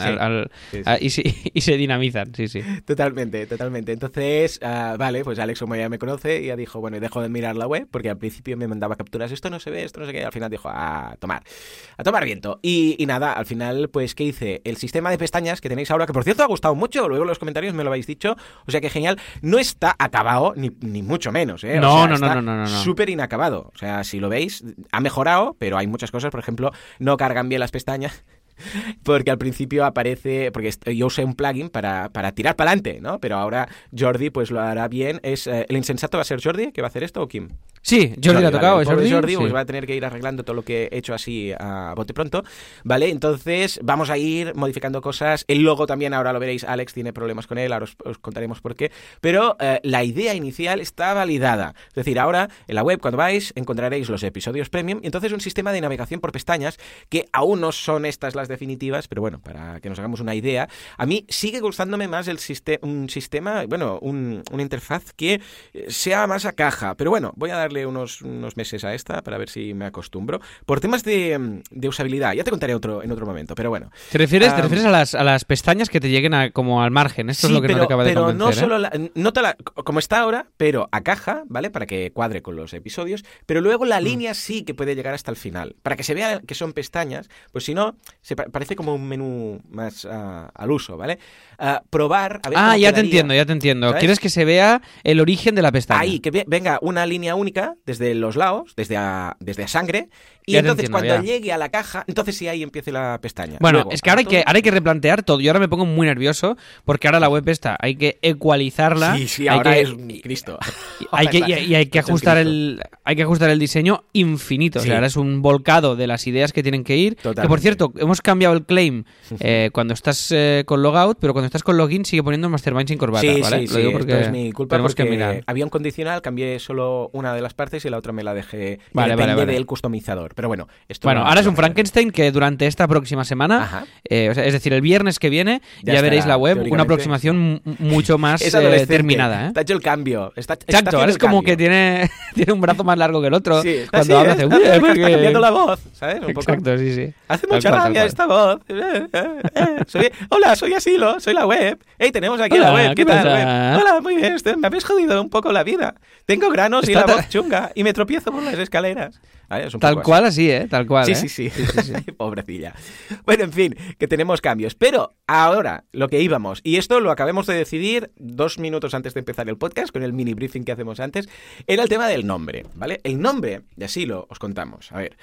y, se dinamizan, sí, sí. Totalmente, totalmente. Entonces, ah, vale, pues Alex como ya me conoce, ya dijo, bueno, dejo de mirar la web, porque al principio me mandaba capturas, esto no se ve, esto no se al final dijo, a tomar, a tomar viento. Y, nada, al final, pues, ¿qué hice? El sistema de pestañas que tenéis ahora, que por cierto ha gustado mucho, luego en los comentarios me lo habéis dicho, o sea que genial, no está acabado, ni, ni mucho menos, ¿eh? no, no, no, no, no, no, Súper inacabado. O sea, si lo veis, ha mejorado, pero hay muchas cosas, por ejemplo, no cargan bien las pestañas porque al principio aparece, porque yo usé un plugin para, para tirar para adelante, ¿no? Pero ahora Jordi pues lo hará bien. Es eh, ¿El insensato va a ser Jordi que va a hacer esto o Kim? Sí, Jordi lo ha tocado. Jordi, Jordi pues va a tener que ir arreglando todo lo que he hecho así a bote pronto, ¿vale? Entonces vamos a ir modificando cosas. El logo también, ahora lo veréis, Alex tiene problemas con él, ahora os, contaremos por qué. Pero eh, la idea inicial está validada. Es decir, ahora en la web, cuando vais, encontraréis los episodios premium y entonces un sistema de navegación por pestañas que aún no son estas las definitivas, pero bueno, para que nos hagamos una idea, a mí sigue gustándome más el un sistema, bueno, un, una interfaz que sea más a caja. Pero bueno, voy a darle unos, unos meses a esta para ver si me acostumbro. Por temas de, de usabilidad, ya te contaré otro, en otro momento, pero bueno. ¿Te refieres, ¿te refieres a, las, a las pestañas que te lleguen a, como al margen? Esto es lo que no te acaba de convencer, no ¿eh? solo no como está ahora, pero a caja, ¿vale? Para que cuadre con los episodios, pero luego la mm. línea sí que puede llegar hasta el final. Para que se vea que son pestañas, pues si no, parece como un menú más uh, al uso, ¿vale? Uh, probar, a ver Ah, ya te entiendo, ya te entiendo. ¿sabes? Quieres que se vea el origen de la pestaña. Ahí, que venga una línea única desde los lados, desde a, desde a sangre, y Ya entonces entiendo, cuando ya. llegue a la caja, entonces sí ahí empiece la pestaña. Bueno, Luego, es que ahora hay que, ahora hay que replantear todo. Yo ahora me pongo muy nervioso porque ahora la web está, hay que ecualizarla. Sí, sí, hay ahora que- es un Cristo. Hay que, y, y hay que ajustar el hay que ajustar el diseño infinito. O Sí. sea, ahora es un volcado de las ideas que tienen que ir. Que por Totalmente. cierto, hemos cambiado el claim eh, cuando estás eh, con logout, pero cuando estás con login sigue poniendo mastermind sin corbata. Sí, ¿vale? sí, Lo sí, digo esto porque es mi culpa tenemos porque que mirar. había un condicional, cambié solo una de las partes y la otra me la dejé. Vale, depende vale, vale. del customizador. Pero bueno, esto Bueno, no- ahora es un. Frankenstein que durante esta próxima semana, eh, o sea, es decir, el viernes que viene, Ya ya, veréis la web, una aproximación mucho más terminada. Está hecho el cambio. Está, está Exacto, ahora es como cambio. que tiene, tiene un brazo más largo que el otro. Cuando habla hace... Está- cambiando la voz, ¿sabes? Un poco. Exacto, sí, sí. Hace mucha rabia. Esta voz. Soy- hola, soy Asilo, soy la web. Hey, tenemos aquí Hola, la web. ¿Qué, ¿qué tal, web? Hola, muy bien. este- Me habéis jodido un poco la vida. Tengo granos y la voz chunga y me tropiezo por las escaleras. Vale, es un Tal poco cual así, ¿eh? Tal cual, Sí, ¿eh? sí, sí, Pobrecilla. Bueno, en fin, que tenemos cambios. Pero ahora, lo que íbamos, y esto lo acabamos de decidir dos minutos antes de empezar el podcast, con el mini briefing que hacemos antes, era el tema del nombre, ¿vale? El nombre, y así lo os contamos. A ver.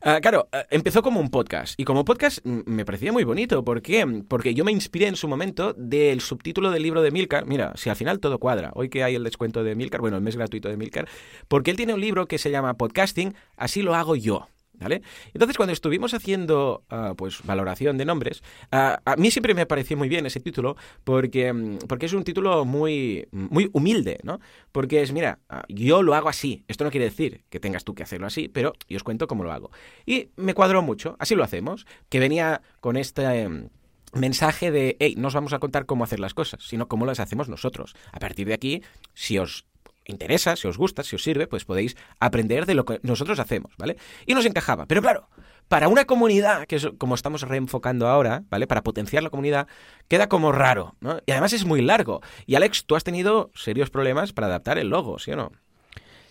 Ah, claro, ah, empezó como un podcast. Y como podcast me parecía muy bonito. ¿Por qué? Porque yo me inspiré en su momento del subtítulo del libro de Milcar. Mira, si al final todo cuadra. Hoy que hay el descuento de Milcar, bueno, el mes gratuito de Milcar. Porque él tiene un libro que se llama Podcasting, así lo hago yo. ¿Vale? Entonces, cuando estuvimos haciendo ah, pues valoración de nombres, ah, a mí siempre me pareció muy bien ese título porque, mm, porque es un título muy, muy humilde, ¿no? Porque es, mira, ah, yo lo hago así. Esto no quiere decir que tengas tú que hacerlo así, pero yo os cuento cómo lo hago. Y me cuadró mucho, así lo hacemos, que venía con este... em, mensaje de, hey, no os vamos a contar cómo hacer las cosas, sino cómo las hacemos nosotros. A partir de aquí, si os interesa, si os gusta, si os sirve, pues podéis aprender de lo que nosotros hacemos, ¿vale? Y nos encajaba. Pero claro, para una comunidad, que es como estamos reenfocando ahora, ¿vale? Para potenciar la comunidad, queda como raro, ¿no? Y además es muy largo. Y Alex, tú has tenido serios problemas para adaptar el logo, ¿sí o no?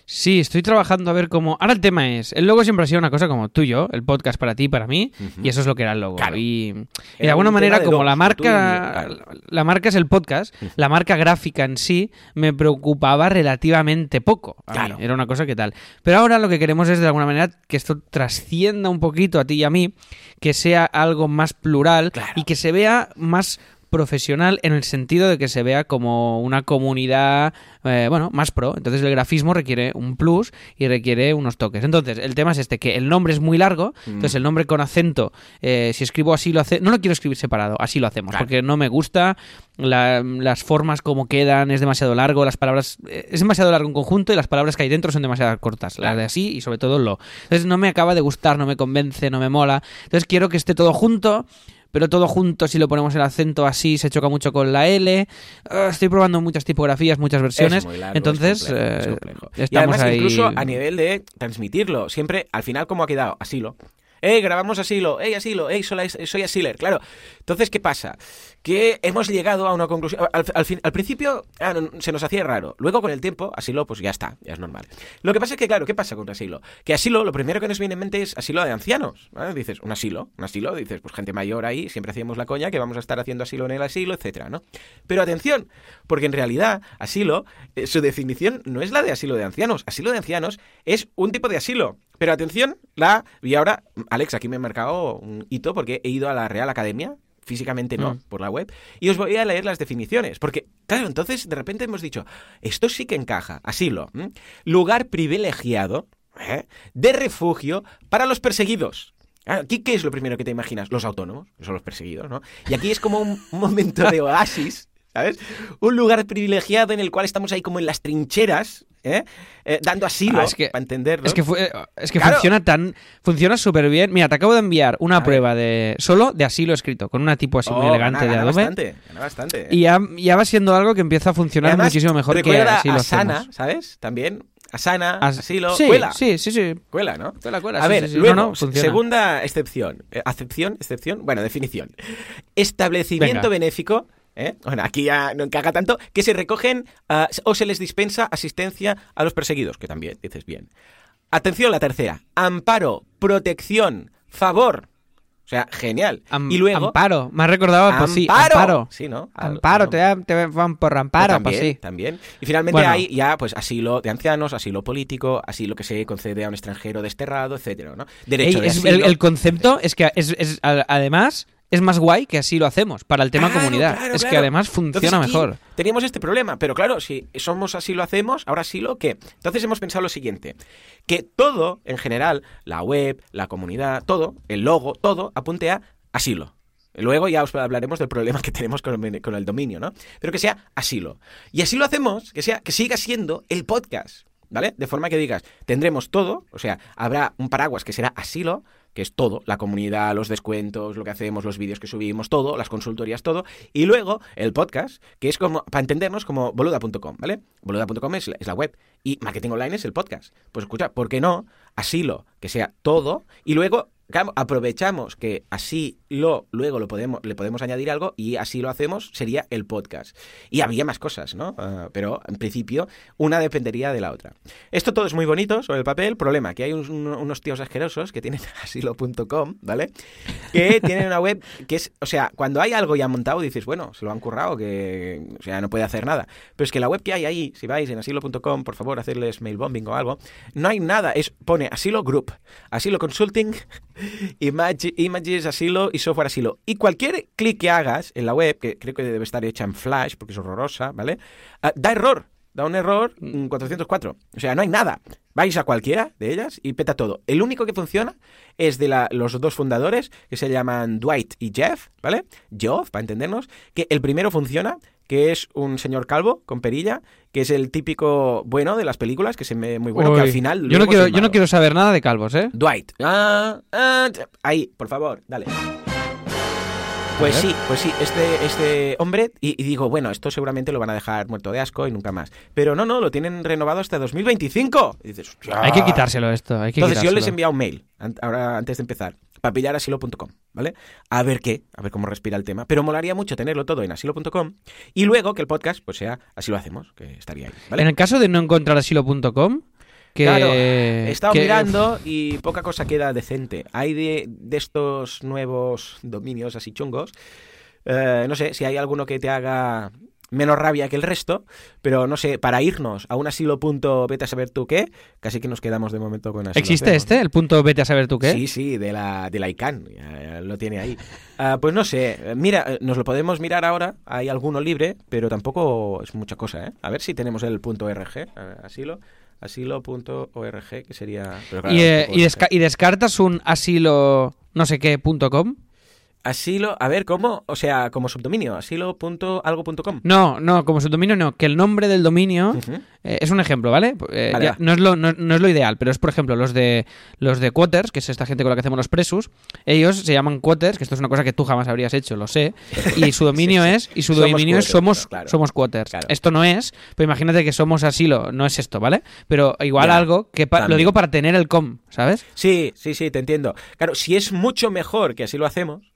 Sí, estoy trabajando a ver cómo. Ahora el tema es: el logo siempre ha sido una cosa como tuyo, el podcast para ti y para mí, y eso es lo que era el logo. Claro. Y, y de alguna un manera, de como la y- marca, claro. la marca es el podcast, la marca gráfica en sí me preocupaba relativamente poco. mí. Claro. Era una cosa que tal. Pero ahora lo que queremos es de alguna manera que esto trascienda un poquito a ti y a mí, que sea algo más plural Claro. y que se vea más profesional en el sentido de que se vea como una comunidad eh, bueno más pro entonces el grafismo requiere un plus y requiere unos toques entonces el tema es este que el nombre es muy largo Mm. entonces el nombre con acento eh, si escribo así lo hace no lo quiero escribir separado así lo hacemos Claro. porque no me gusta la- las formas como quedan es demasiado largo las palabras eh, es demasiado largo en conjunto y las palabras que hay dentro son demasiado cortas las Claro. de así y sobre todo lo entonces no me acaba de gustar no me convence no me mola entonces quiero que esté todo junto pero todo junto, si lo ponemos el acento así, se choca mucho con la L. Ah, estoy probando muchas tipografías, muchas versiones. Es muy largo, Entonces, es complejo, es eh, complejo. y estamos además, ahí. incluso a nivel de transmitirlo, siempre, al final, ¿cómo ha quedado? Asilo. ¡Ey, grabamos asilo! ¡Ey, asilo! ¡Ey, soy, soy asiler! Claro. Entonces, ¿qué pasa? Que hemos llegado a una conclusión. Al, principio ah, no, se nos hacía raro. Luego, con el tiempo, asilo, pues ya está, ya es normal. Lo que pasa es que, claro, ¿qué pasa con asilo? Que asilo, lo primero que nos viene en mente es asilo de ancianos. Dices, un asilo, un asilo, dices, pues gente mayor ahí, siempre hacíamos la coña que vamos a estar haciendo asilo en el asilo, etcétera, ¿no? Pero atención, porque en realidad, asilo, eh, su definición no es la de asilo de ancianos. Asilo de ancianos es un tipo de asilo. Pero atención, la. Y ahora, Alex, aquí me he marcado un hito porque he ido a la Real Academia. Físicamente no, Mm. por la web. Y os voy a leer las definiciones. Porque, claro, entonces de repente hemos dicho, esto sí que encaja. Asilo. ¿m? Lugar privilegiado ¿eh? de refugio para los perseguidos. Aquí, ¿qué es lo primero que te imaginas? Los autónomos, que son los perseguidos, ¿no? Y aquí es como un momento de oasis, ¿sabes? Un lugar privilegiado en el cual estamos ahí como en las trincheras, ¿eh? Eh, dando asilo, Ah, es que- para entenderlo. Es que, es que Claro. funciona tan. Funciona súper bien. Mira, te acabo de enviar una prueba de. Solo de asilo escrito, con una tipo así muy Oh, elegante gana, de Adobe. Bastante, gana bastante. Y ya, ya va siendo algo que empieza a funcionar además, muchísimo mejor que recuerda así lo a Sana, hacemos. ¿sabes? También. Asana, As- asilo, sí, cuela. Sí, sí, sí. Cuela, ¿no? Cuela, cuela, A sí, ver, sí, luego, No, no, segunda excepción. Eh, acepción, excepción, bueno, definición. Establecimiento Venga. benéfico, ¿eh? bueno, aquí ya no encaja tanto, que se recogen ah, o se les dispensa asistencia a los perseguidos, que también dices bien. Atención, la tercera. Amparo, protección, favor. O sea, genial. Am- y luego... Amparo. Me has recordado, pues sí, Amparo. Sí, ¿no? Amparo, No. te, dan- te van por Amparo, también, pues sí. también. Y finalmente Bueno. hay ya pues asilo de ancianos, asilo político, asilo que se concede a un extranjero desterrado, etcétera, ¿no? Derecho Ey, de es- asilo. el, el concepto es que es, es- además es más guay que así lo hacemos para el tema Claro, comunidad. claro, es que además funciona mejor. Teníamos este problema, pero claro, si somos así lo hacemos, ahora sí lo que. Entonces hemos pensado lo siguiente, que todo en general, la web, la comunidad, todo, el logo, todo apunte a asilo. Luego ya os hablaremos del problema que tenemos con el, con el dominio, ¿no? Pero que sea asilo. Y así lo hacemos, que sea que siga siendo el podcast, ¿vale? De forma que digas, tendremos todo, o sea, habrá un paraguas que será asilo, que es todo, la comunidad, los descuentos, lo que hacemos, los vídeos que subimos, todo, las consultorías, todo, y luego el podcast, que es como, para entendernos, como boluda.com, ¿vale? Boluda.com es, la- es la web y marketing online es el podcast. Pues escucha, ¿por qué no? Asilo, que sea todo, y luego aprovechamos que así lo luego lo podemos le podemos añadir algo y así lo hacemos sería el podcast. Y había más cosas no Ah, pero en principio una dependería de la otra. Esto todo es muy bonito sobre el papel problema que hay un- un- unos tíos asquerosos que tienen asilo.com vale que tienen una web que es o sea cuando hay algo ya montado dices bueno se lo han currado que o sea no puede hacer nada pero es que la web que hay ahí si vais en asilo.com por favor hacerles mail bombing o algo no hay nada es pone asilo group asilo consulting Imagi- Images Asilo y Software Asilo. Y cualquier clic que hagas en la web, que creo que debe estar hecha en Flash porque es horrorosa, ¿vale? Ah, da error, da un error mm, 404. O sea, no hay nada. Vais a cualquiera de ellas y peta todo. El único que funciona es de la- los dos fundadores, que se llaman Dwight y Jeff, ¿vale? Geoff, para entendernos, que el primero funciona, que es un señor calvo con perilla, que es el típico bueno de las películas, que se ve muy bueno, que al Uy, final... yo no, quiero, yo no quiero saber nada de calvos, ¿eh? Dwight. Ah, ah, ahí, por favor, dale. Pues sí, pues sí, este, este hombre, y, y digo, bueno, esto seguramente lo van a dejar muerto de asco y nunca más. Pero no, no, lo tienen renovado hasta 2025. Y dices, "Hostia". Hay que quitárselo esto, hay que Entonces yo les envía un mail, an- ahora antes de empezar, para pillar asilo.com, ¿vale? A ver qué, a ver cómo respira el tema. Pero molaría mucho tenerlo todo en asilo.com y luego que el podcast, pues sea, así lo hacemos, que estaría ahí, ¿vale? En el caso de no encontrar asilo.com, que... Claro, he estado que- mirando y poca cosa queda decente. Hay de, de estos nuevos dominios así chungos. eh, no sé si hay alguno que te haga menos rabia que el resto, pero no sé, para irnos a un asilo punto vete a saber tú qué, casi que nos quedamos de momento con asilo. ¿Existe este? El punto vete a saber tú qué. Sí, sí, de la, de la ICANN, lo tiene ahí. Ah, pues no sé, eh, mira, eh, nos lo podemos mirar ahora, hay alguno libre, pero tampoco es mucha cosa, ¿eh? A ver si tenemos el punto .rg, asilo, asilo.org, que sería... claro, y, eh, tampoco y, es- desca- y descartas un asilo no sé qué punto com. Asilo, a ver, ¿cómo? O sea, como subdominio, asilo.algo.com. No, no, como subdominio no, que el nombre del dominio eh, es un ejemplo, ¿vale? Eh, Vale, ya- va. no, es lo, no, no es lo ideal, pero es por ejemplo los de los de Quoters, que es esta gente con la que hacemos los presus, ellos se llaman Quoters, que esto es una cosa que tú jamás habrías hecho, lo sé, y su dominio Sí, es y su Somos dominio es somos claro. somos Quoters. Claro. Esto no es, pero imagínate que somos asilo, no es esto, ¿vale? Pero igual Ya, algo que lo digo para tener el com, ¿sabes? Sí, sí, sí, te entiendo. Claro, si es mucho mejor que así lo hacemos,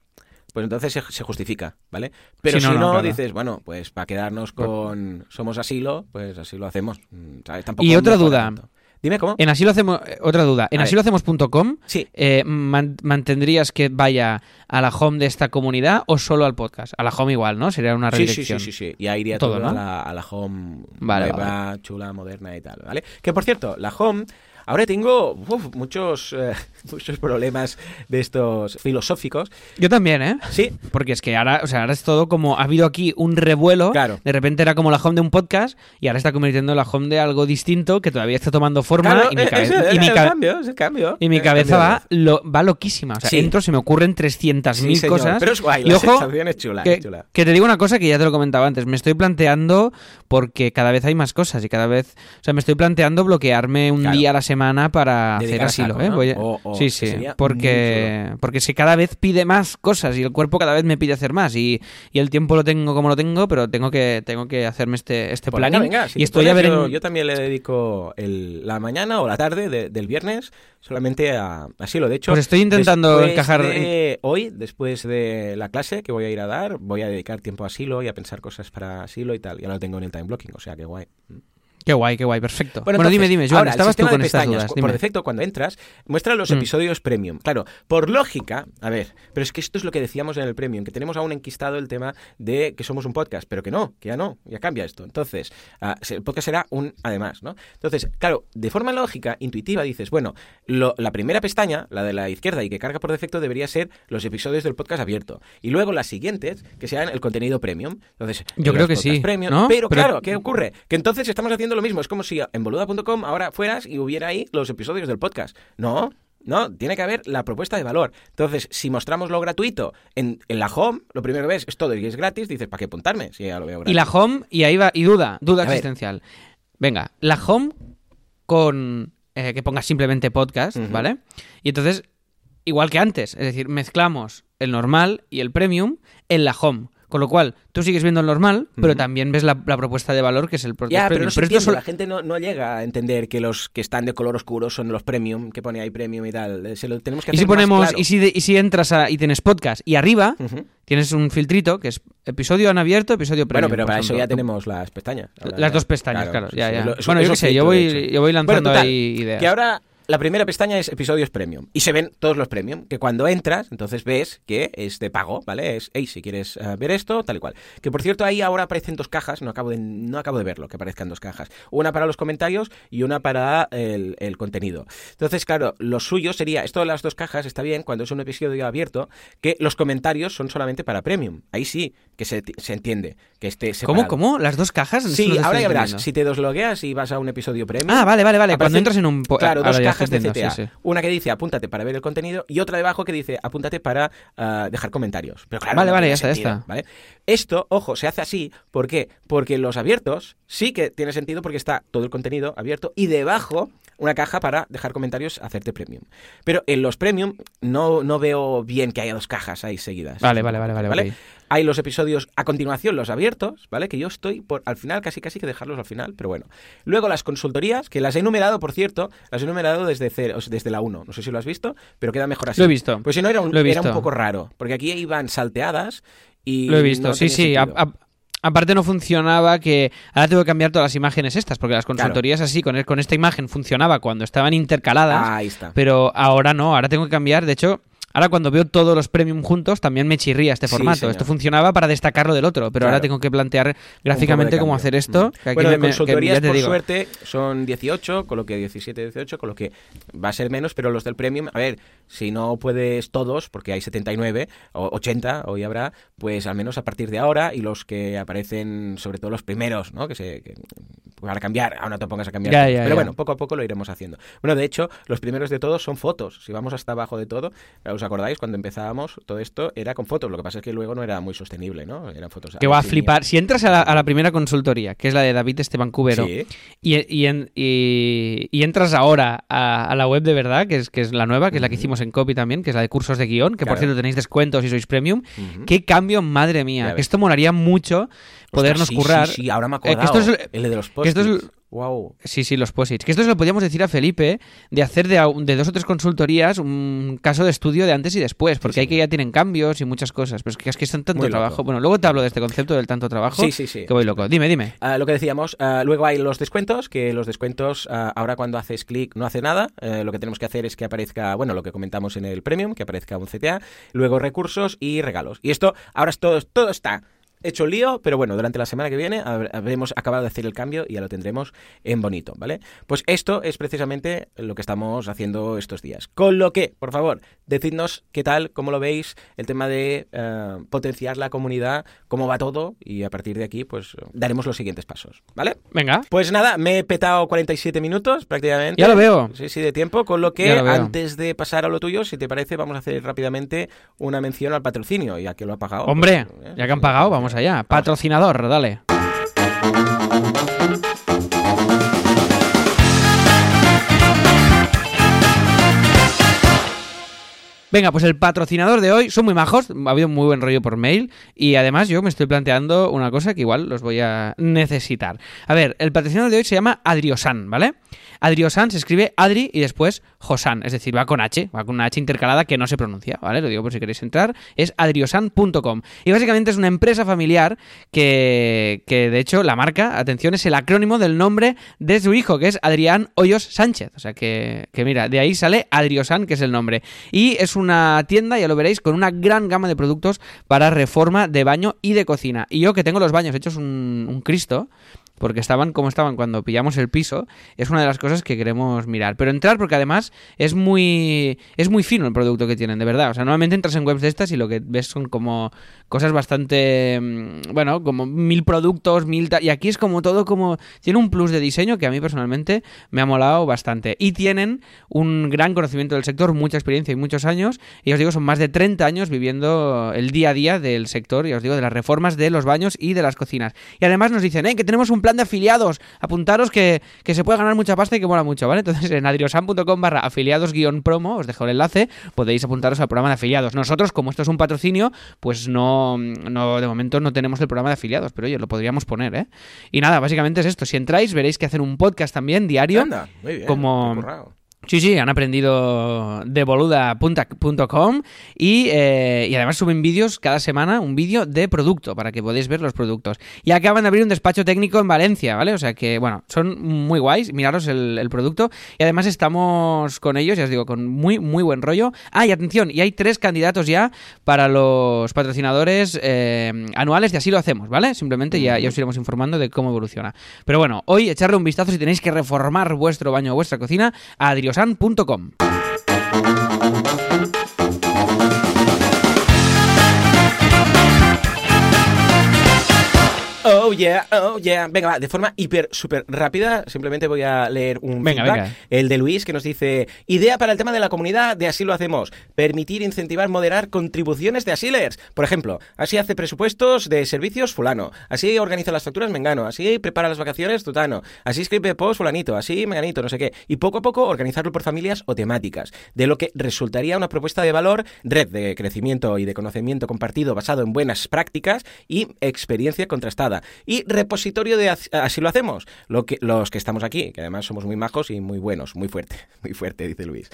pues entonces se, se justifica, ¿vale? Pero si no, no, no, claro. dices, bueno, pues para quedarnos con somos asilo, pues así lo hacemos. mm, ¿sabes? Tampoco Y otra duda. tanto. Dime cómo. En asilo hacemos eh, otra duda, en A ver. asilohacemos.com Sí. eh, man- ¿mantendrías que vaya a la home de esta comunidad o solo al podcast? A la home igual, ¿no? Sería una Sí, sí, redirección. sí, sí, sí. Y ahí iría Todo, todo, a, ¿no? la, a la home Vale, nueva, vale. chula, moderna y tal, ¿vale? Que por cierto, la home, ahora tengo uf, muchos, eh, muchos problemas de estos filosóficos. Yo también, ¿eh? Sí, Porque es que ahora, o sea, ahora es todo como ha habido aquí un revuelo. Claro. De repente era como la home de un podcast y ahora está convirtiendo la home de algo distinto que todavía está tomando forma claro, y mi, eh, cabe- es el, y mi el cabe- cambio, es el cambio. y mi Es cabeza va, lo, va loquísima. O sea, Sí. entro, se me ocurren 300.000 Sí, cosas. Pero es guay, y la ojo, sensación es chula, que, es chula. que te digo una cosa que ya te lo comentaba antes. Me estoy planteando porque cada vez hay más cosas y cada vez. O sea, me estoy planteando bloquearme un Claro. día a la semana para hacer Dedicar asilo. saco, ¿eh? ¿no? Voy a- O- o sí, sí. Porque, porque si cada vez pide más cosas y el cuerpo cada vez me pide hacer más y, y el tiempo lo tengo como lo tengo, pero tengo que, tengo que hacerme este, este Pues planning. venga, venga, si y estoy a pones, ver yo, en- yo también le dedico el- la mañana o la tarde de- del viernes solamente a asilo. De hecho, Pues estoy intentando encajar de hoy, después de la clase que voy a ir a dar, voy a dedicar tiempo a asilo y a pensar cosas para asilo y tal. Ya lo tengo en el time blocking, o sea que guay. Qué guay, qué guay, perfecto. Bueno, entonces, dime, dime, Joan, ahora, estabas tú sistema de con estas dudas. Por dime. defecto, cuando entras, muestra los Mm. episodios premium. Claro, por lógica, a ver, pero es que esto es lo que decíamos en el premium, que tenemos aún enquistado el tema de que somos un podcast, pero que no, que ya no, ya cambia esto. Entonces, se- el podcast será un además, ¿no? Entonces, claro, de forma lógica, intuitiva, dices, bueno, lo- la primera pestaña, la de la izquierda y que carga por defecto, debería ser los episodios del podcast abierto. Y luego las siguientes, que sean el contenido premium. Entonces, Yo creo que sí, premium- ¿no? Pero, Pero- claro, ¿qué ocurre? Que entonces estamos haciendo lo mismo. Es como si en boluda.com ahora fueras y hubiera ahí los episodios del podcast. No. No, tiene que haber la propuesta de valor. Entonces, si mostramos lo gratuito en, en la home, lo primero que ves es todo y es gratis, dices, ¿para qué apuntarme? Si ya lo veo gratis. Y la home, y ahí va, y duda, duda A ver. existencial. Venga, la home con eh, que pongas simplemente podcast. ¿vale? Y entonces, igual que antes, es decir, mezclamos el normal y el premium en la home. Con lo cual, tú sigues viendo el normal, pero también ves la, la propuesta de valor que es el Ya, pero premium. no se esto entiende, solo- la gente no, no llega a entender que los que están de color oscuro son los premium, que pone ahí premium y tal. Eh, Se lo tenemos que Y si más ponemos, claro. y, si de- y si entras a- y tienes podcast y arriba tienes un filtrito que es episodio en abierto, episodio premium. Bueno, pero para eso ya tenemos las pestañas. Ahora Las dos pestañas, claro, sí, ya, sí, ya. lo- eso- bueno, yo qué sé, yo voy, yo voy lanzando Bueno, total, ahí ideas. Que ahora la primera pestaña es episodios premium y se ven todos los premium. Que cuando entras, entonces ves que es de pago, ¿vale? Es, hey, si quieres eh, ver esto, tal y cual. Que por cierto, ahí ahora aparecen dos cajas, no acabo de, no acabo de verlo, que aparezcan dos cajas. Una para los comentarios y una para el, el contenido. Entonces, claro, lo suyo sería, esto de las dos cajas está bien cuando es un episodio abierto, que los comentarios son solamente para premium. Ahí sí, que se, se entiende que esté ¿Cómo, separado. cómo? ¿Las dos cajas? Sí, ahora ya verás, si te deslogueas y vas a un episodio premium. Ah, vale, vale, vale. Cuando entras en un... Claro, dos cajas estoy de entendiendo, CTA. sí, sí. Una que dice apúntate para ver el contenido y otra debajo que dice apúntate para ah, dejar comentarios. Pero claro, Vale, no vale, ya está, está. ¿vale? Esto, ojo, se hace así. ¿Por qué? Porque en los abiertos sí que tiene sentido porque está todo el contenido abierto y debajo una caja para dejar comentarios, hacerte premium. Pero en los premium no, no veo bien que haya dos cajas ahí seguidas. Vale, vale, vale, vale, ok. Hay los episodios a continuación, los abiertos, ¿vale? Que yo estoy por al final, casi casi que dejarlos al final, pero bueno. Luego las consultorías, que las he enumerado, por cierto, las he enumerado desde cero, desde la 1. No sé si lo has visto, pero queda mejor así. Lo he visto. Pues si no, era un, era un poco raro, porque aquí iban salteadas y. Lo he visto, no sí, sí. a- sentido. a- aparte no funcionaba que... Ahora tengo que cambiar todas las imágenes estas, porque las consultorías así, con, con esta imagen funcionaba cuando estaban intercaladas, Ahí está. pero ahora no, ahora tengo que cambiar. De hecho, ahora cuando veo todos los premium juntos también me chirría este formato. Esto funcionaba para destacarlo del otro, pero ahora tengo que plantear gráficamente de cómo hacer esto. Que aquí bueno, de me- que consultorías, te por digo. suerte, son 18, con lo que 17, 18, con lo que va a ser menos, pero los del Premium, a ver, si no puedes todos, porque hay 79 o 80, hoy habrá, pues al menos a partir de ahora, y los que aparecen, sobre todo los primeros, ¿no? Que se... Que, para cambiar, ahora no te pongas a cambiar. Ya, ya, pero ya. bueno, poco a poco lo iremos haciendo. Bueno, de hecho, los primeros de todos son fotos. Si vamos hasta abajo de todo, ¿os acordáis? Cuando empezábamos, todo esto era con fotos. Lo que pasa es que luego no era muy sostenible, ¿no? Eran fotos. Que va a flipar. Si entras a la, a la primera consultoría, que es la de David Esteban Cubero, Sí. y, y, en- y- y entras ahora a, a la web de verdad, que es, que es la nueva, que es la que hicimos en Copy también, que es la de cursos de guion, que por cierto tenéis descuentos si sois premium. Qué cambio, madre mía. esto molaría mucho podernos sí, currar. Sí, sí, ahora me Eh, esto es- el de los esto es- post Wow. Sí, sí, los posits. Que esto se lo podíamos decir a Felipe de hacer de, de dos o tres consultorías un caso de estudio de antes y después, porque hay que ya tienen cambios y muchas cosas. Pero es que es que es tanto trabajo. Bueno, luego te hablo de este concepto del tanto trabajo. Sí, sí, sí. Que voy loco. Dime, dime. Ah, lo que decíamos, ah, luego hay los descuentos, que los descuentos ah, ahora cuando haces clic no hace nada, eh, lo que tenemos que hacer es que aparezca, bueno, lo que comentamos en el Premium, que aparezca un CTA, luego recursos y regalos. Y esto, ahora es todo, todo está hecho lío, pero bueno, durante la semana que viene hab- habremos acabado de hacer el cambio y ya lo tendremos en bonito, ¿vale? Pues esto es precisamente lo que estamos haciendo estos días. Con lo que, por favor, decidnos qué tal, cómo lo veis, el tema de eh, potenciar la comunidad, cómo va todo y a partir de aquí, pues daremos los siguientes pasos, ¿vale? Venga. Pues nada, me he petado 47 minutos prácticamente. Ya lo veo. Sí, sí, de tiempo. Con lo que lo antes de pasar a lo tuyo, si te parece, vamos a hacer rápidamente una mención al patrocinio, ya que lo ha pagado. Hombre, pues, eh, ya que han pagado, vamos allá. Patrocinador, dale. Venga, pues el patrocinador de hoy son muy majos, ha habido muy buen rollo por mail y además yo me estoy planteando una cosa que igual los voy a necesitar. A ver, el patrocinador de hoy se llama Adriosan, ¿vale? Adriosan se escribe Adri y después Josan, es decir, va con H, va con una H intercalada que no se pronuncia, ¿vale? Lo digo por si queréis entrar, es adriosan.com. Y básicamente es una empresa familiar que, que de hecho la marca, atención, es el acrónimo del nombre de su hijo, que es Adrián Hoyos Sánchez. O sea que, que mira, de ahí sale Adriosan, que es el nombre. Y es un una tienda, ya lo veréis, con una gran gama de productos para reforma de baño y de cocina. Y yo que tengo los baños hechos un, un Cristo, porque estaban como estaban cuando pillamos el piso, es una de las cosas que queremos mirar. Pero entrar porque además es muy es muy fino el producto que tienen, de verdad. O sea, normalmente entras en webs de estas y lo que ves son como cosas bastante mm, bueno, como mil productos, mil y aquí es como todo como tiene un plus de diseño que a mí personalmente me ha molado bastante y tienen un gran conocimiento del sector, mucha experiencia y muchos años, y os digo son más de 30 años viviendo el día a día del sector, y os digo de las reformas de los baños y de las cocinas. Y además nos dicen, "Eh, que tenemos un plan de afiliados. Apuntaros que, se puede ganar mucha pasta y que mola mucho, ¿vale? Entonces en adriosan.com barra afiliados guion promo, os dejo el enlace, podéis apuntaros al programa de afiliados. Nosotros, como esto es un patrocinio, pues no, no de momento no tenemos el programa de afiliados, pero oye, lo podríamos poner, ¿eh? Y nada, básicamente es esto. Si entráis, veréis que hacen un podcast también diario. muy bien, como... Sí, sí, han aprendido de boluda.com y, eh, y además suben vídeos cada semana, un vídeo de producto para que podáis ver los productos. Y acaban de abrir un despacho técnico en Valencia, ¿vale? O sea que, bueno, son muy guays, miraros el, producto y además estamos con ellos, ya os digo, con muy, muy buen rollo. Ah, y atención, y hay tres candidatos ya para los patrocinadores eh, anuales de Así lo hacemos, ¿vale? Simplemente ya, os iremos informando de cómo evoluciona. Pero bueno, hoy echarle un vistazo si tenéis que reformar vuestro baño o vuestra cocina a san.com. Oh yeah, oh yeah. Venga, va, de forma hiper, súper rápida, simplemente voy a leer un venga, feedback. El de Luis, que nos dice: Idea para el tema de la comunidad, de así lo hacemos. Permitir, incentivar, moderar contribuciones de asilers. Por ejemplo, así hace presupuestos de servicios fulano. Así organiza las facturas mengano. Así prepara las vacaciones tutano. Así escribe post fulanito. Así menganito, no sé qué. Y poco a poco organizarlo por familias o temáticas. De lo que resultaría una propuesta de valor, red de crecimiento y de conocimiento compartido basado en buenas prácticas y experiencia contrastada y repositorio de Así lo hacemos, los que estamos aquí, que además somos muy majos y muy buenos, muy fuerte, muy fuerte, dice Luis.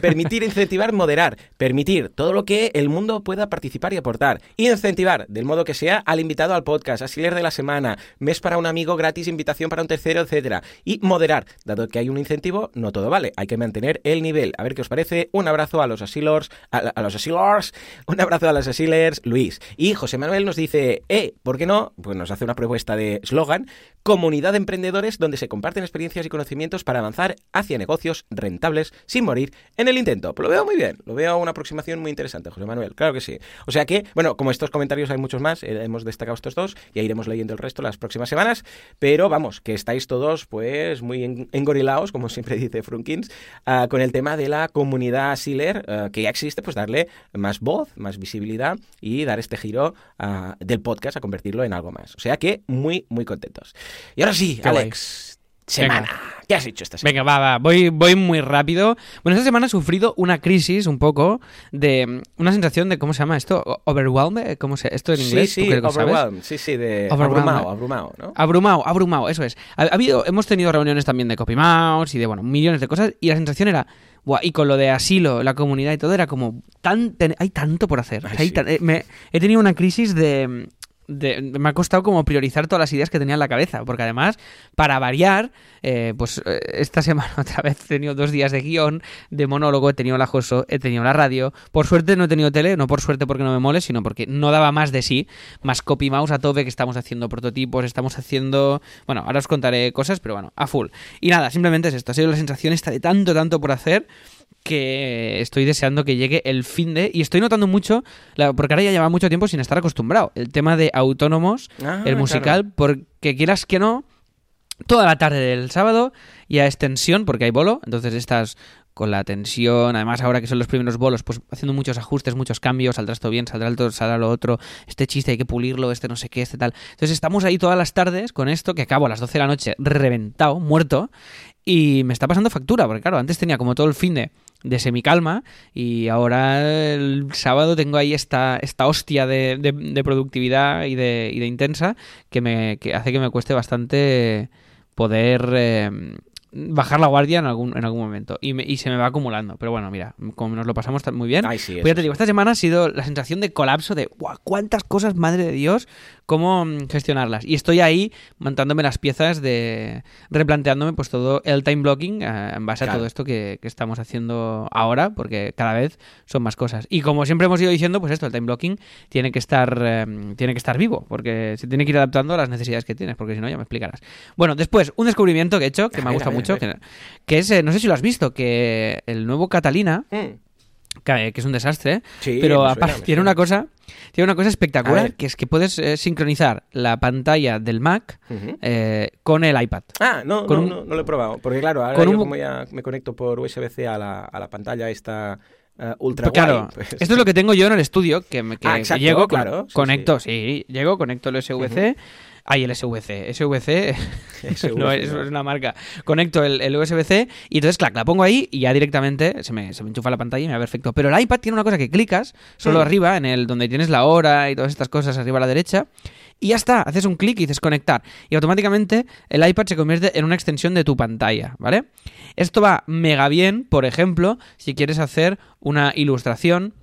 permitir, incentivar, moderar, permitir todo lo que el mundo pueda participar y aportar. Incentivar, del modo que sea, al invitado al podcast, así de la semana, mes para un amigo gratis, invitación para un tercero, etcétera. Y moderar, dado que hay un incentivo, no todo vale, hay que mantener el nivel. A ver qué os parece. Un abrazo a los asilors, a, los asilors, un abrazo a los asilers, Luis. Y José Manuel nos dice, eh, ¿por qué no? Pues nos hace una propuesta de eslogan, comunidad de emprendedores donde se comparten experiencias y conocimientos para avanzar hacia negocios rentables sin morir en el intento. Pues lo veo muy bien, lo veo una aproximación muy interesante, José Manuel, claro que sí. O sea que, bueno, como estos comentarios hay muchos más, eh, hemos destacado estos dos, ya iremos leyendo el resto las próximas semanas, pero vamos, que estáis todos pues muy engorilados, como siempre dice Frunkins, ah, con el tema de la comunidad Sealer, ah, que ya existe, pues darle más voz, más visibilidad y dar este giro ah, del podcast a convertirlo en algo más. O sea que muy, muy contentos. Y ahora sí, Alex. Semana. ¿Qué has hecho esta semana? Venga, va, va. Voy, voy muy rápido. Bueno, esta semana he sufrido una crisis un poco de mm, una sensación de, ¿cómo se llama esto? Overwhelmed, ¿cómo se Esto en inglés. Sí, sí, overwhelmed. Sí, sí, de abrumado, abrumado, ¿no? Abrumado, abrumado, eso es. Ha, habido, hemos tenido reuniones también de Copy Mouse y de, bueno, millones de cosas y la sensación era, y con lo de asilo, la comunidad y todo, era como, tan, hay tanto por hacer. Eh, me, he tenido una crisis de me ha costado como priorizar todas las ideas que tenía en la cabeza, porque además, para variar, eh, pues eh, esta semana otra vez he tenido dos días de guion, de monólogo, he tenido la Joso, he tenido la radio, por suerte no he tenido tele, no por suerte porque no me mole, sino porque no daba más de sí, más copy mouse a tope que estamos haciendo prototipos, estamos haciendo, bueno, ahora os contaré cosas, pero bueno, a full. Y nada, simplemente es esto, ha sido la sensación esta de tanto, tanto por hacer que estoy deseando que llegue el fin de... Y estoy notando mucho, porque ahora ya lleva mucho tiempo sin estar acostumbrado, el tema de autónomos, ah, el musical, porque quieras que no, toda la tarde del sábado y a extensión, porque hay bolo, entonces estas con la tensión, además ahora que son los primeros bolos, pues haciendo muchos ajustes, muchos cambios, saldrá esto bien, saldrá, el, saldrá lo otro, este chiste hay que pulirlo, este no sé qué, este tal. Entonces estamos ahí todas las tardes con esto, que acabo a las 12 de la noche reventado, muerto, y me está pasando factura, porque claro, antes tenía como todo el fin de, de semicalma y ahora el sábado tengo ahí esta, esta hostia de, de, productividad y de, y de intensa que, me, que hace que me cueste bastante poder eh, bajar la guardia en algún, en algún momento. Y, y, se me va acumulando. Pero bueno, mira, como nos lo pasamos muy bien. Ay, sí, pues ya te digo, esta semana ha sido la sensación de colapso de ¡guau! ¿Cuántas cosas, madre de Dios? ¿Cómo mm, gestionarlas? Y estoy ahí montándome las piezas de. replanteándome pues todo el time blocking eh, en base a todo esto que, que, estamos haciendo ahora, porque cada vez son más cosas. Y como siempre hemos ido diciendo, pues esto, el time blocking tiene que estar, eh, tiene que estar vivo, porque se tiene que ir adaptando a las necesidades que tienes, porque si no, ya me explicarás. Bueno, después, un descubrimiento que he hecho que me ha gustado mucho, que, es, eh, no sé si lo has visto, que el nuevo Catalina, mm. Que, es un desastre, pero tiene una cosa... Tiene una cosa espectacular, que es que puedes eh, sincronizar la pantalla del Mac eh, con el iPad. Ah, no, no, no, lo he probado. Porque claro, ahora yo como ya me conecto por USB-C a la, a la pantalla esta... ultra pues claro, pues esto es lo que tengo yo en el estudio, que, me, que, ah, llego, claro, conecto, sí, llego, conecto el USB-C, Ay, el SVC. SVC, no, es una marca. Conecto el, USB-C y entonces, clac, la pongo ahí y ya directamente se me, se me enchufa la pantalla y me va perfecto. Pero el iPad tiene una cosa que clicas solo mm. arriba, en el donde tienes la hora y todas estas cosas arriba a la derecha. Y ya está, haces un clic y dices conectar. Y automáticamente el iPad se convierte en una extensión de tu pantalla, ¿vale? Esto va mega bien, por ejemplo, si quieres hacer una ilustración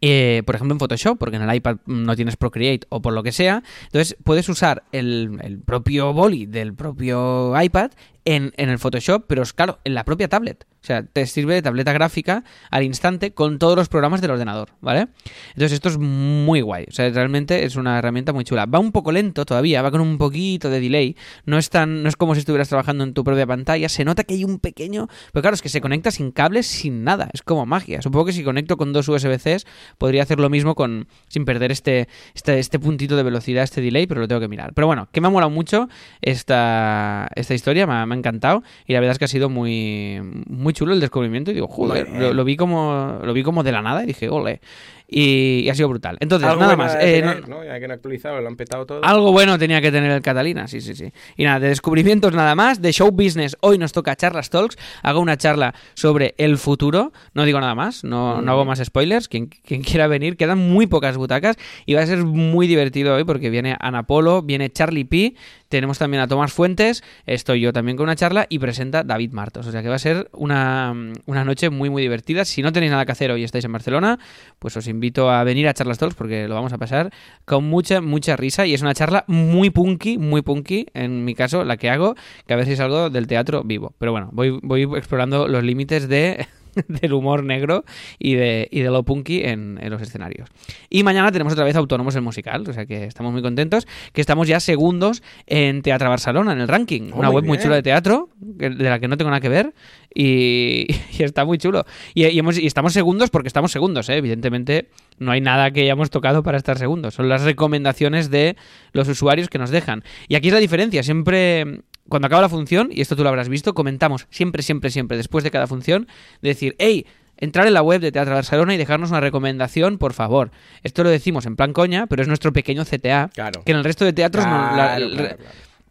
eh, por ejemplo en Photoshop, porque en el iPad no tienes Procreate o por lo que sea, entonces puedes usar el, el propio boli del propio iPad en, en, el Photoshop, pero es claro, en la propia tablet. O sea, te sirve de tableta gráfica al instante con todos los programas del ordenador, ¿vale? Entonces esto es muy guay. O sea, realmente es una herramienta muy chula. Va un poco lento todavía, va con un poquito de delay. No es tan, no es como si estuvieras trabajando en tu propia pantalla. Se nota que hay un pequeño. Pero claro, es que se conecta sin cables, sin nada. Es como magia. Supongo que si conecto con dos USB-Cs, podría hacer lo mismo con. sin perder este, este, este puntito de velocidad, este delay, pero lo tengo que mirar. Pero bueno, que me ha molado mucho esta, esta historia. Me encantado y la verdad es que ha sido muy, muy chulo el descubrimiento y digo, joder, lo, vi como, lo vi como de la nada y dije, ole. Y, ha sido brutal. Entonces, nada más. Eh, no, Ya que no actualizado, lo han petado todo. Algo bueno tenía que tener el Catalina, sí, sí, sí. Y nada, de descubrimientos nada más. De show business, hoy nos toca charlas talks. Hago una charla sobre el futuro. No digo nada más, no, no hago más spoilers. Quien, quien, quiera venir, quedan muy pocas butacas y va a ser muy divertido hoy porque viene Ana Polo, viene Charlie P. Tenemos también a Tomás Fuentes, estoy yo también con una charla y presenta David Martos. O sea que va a ser una, una noche muy, muy divertida. Si no tenéis nada que hacer hoy y estáis en Barcelona, pues os invito a venir a Charlas Talks porque lo vamos a pasar con mucha, mucha risa y es una charla muy punky, muy punky, en mi caso, la que hago, que a si salgo del teatro vivo. Pero bueno, voy, voy explorando los límites de del humor negro y de, y de lo punky en, en, los escenarios. Y mañana tenemos otra vez Autónomos el musical, o sea que estamos muy contentos, que estamos ya segundos en Teatro Barcelona, en el ranking, una web muy chula de teatro, de la que no tengo nada que ver, y, está muy chulo. Y, y, estamos segundos porque estamos segundos, ¿eh? evidentemente no hay nada que hayamos tocado para estar segundos, son las recomendaciones de los usuarios que nos dejan. Y aquí es la diferencia, siempre cuando acaba la función, y esto tú lo habrás visto, comentamos siempre, siempre, siempre, después de cada función, de decir, hey, entrar en la web de Teatro Barcelona y dejarnos una recomendación, por favor. Esto lo decimos en plan coña, pero es nuestro pequeño CTA, que en el resto de teatros no,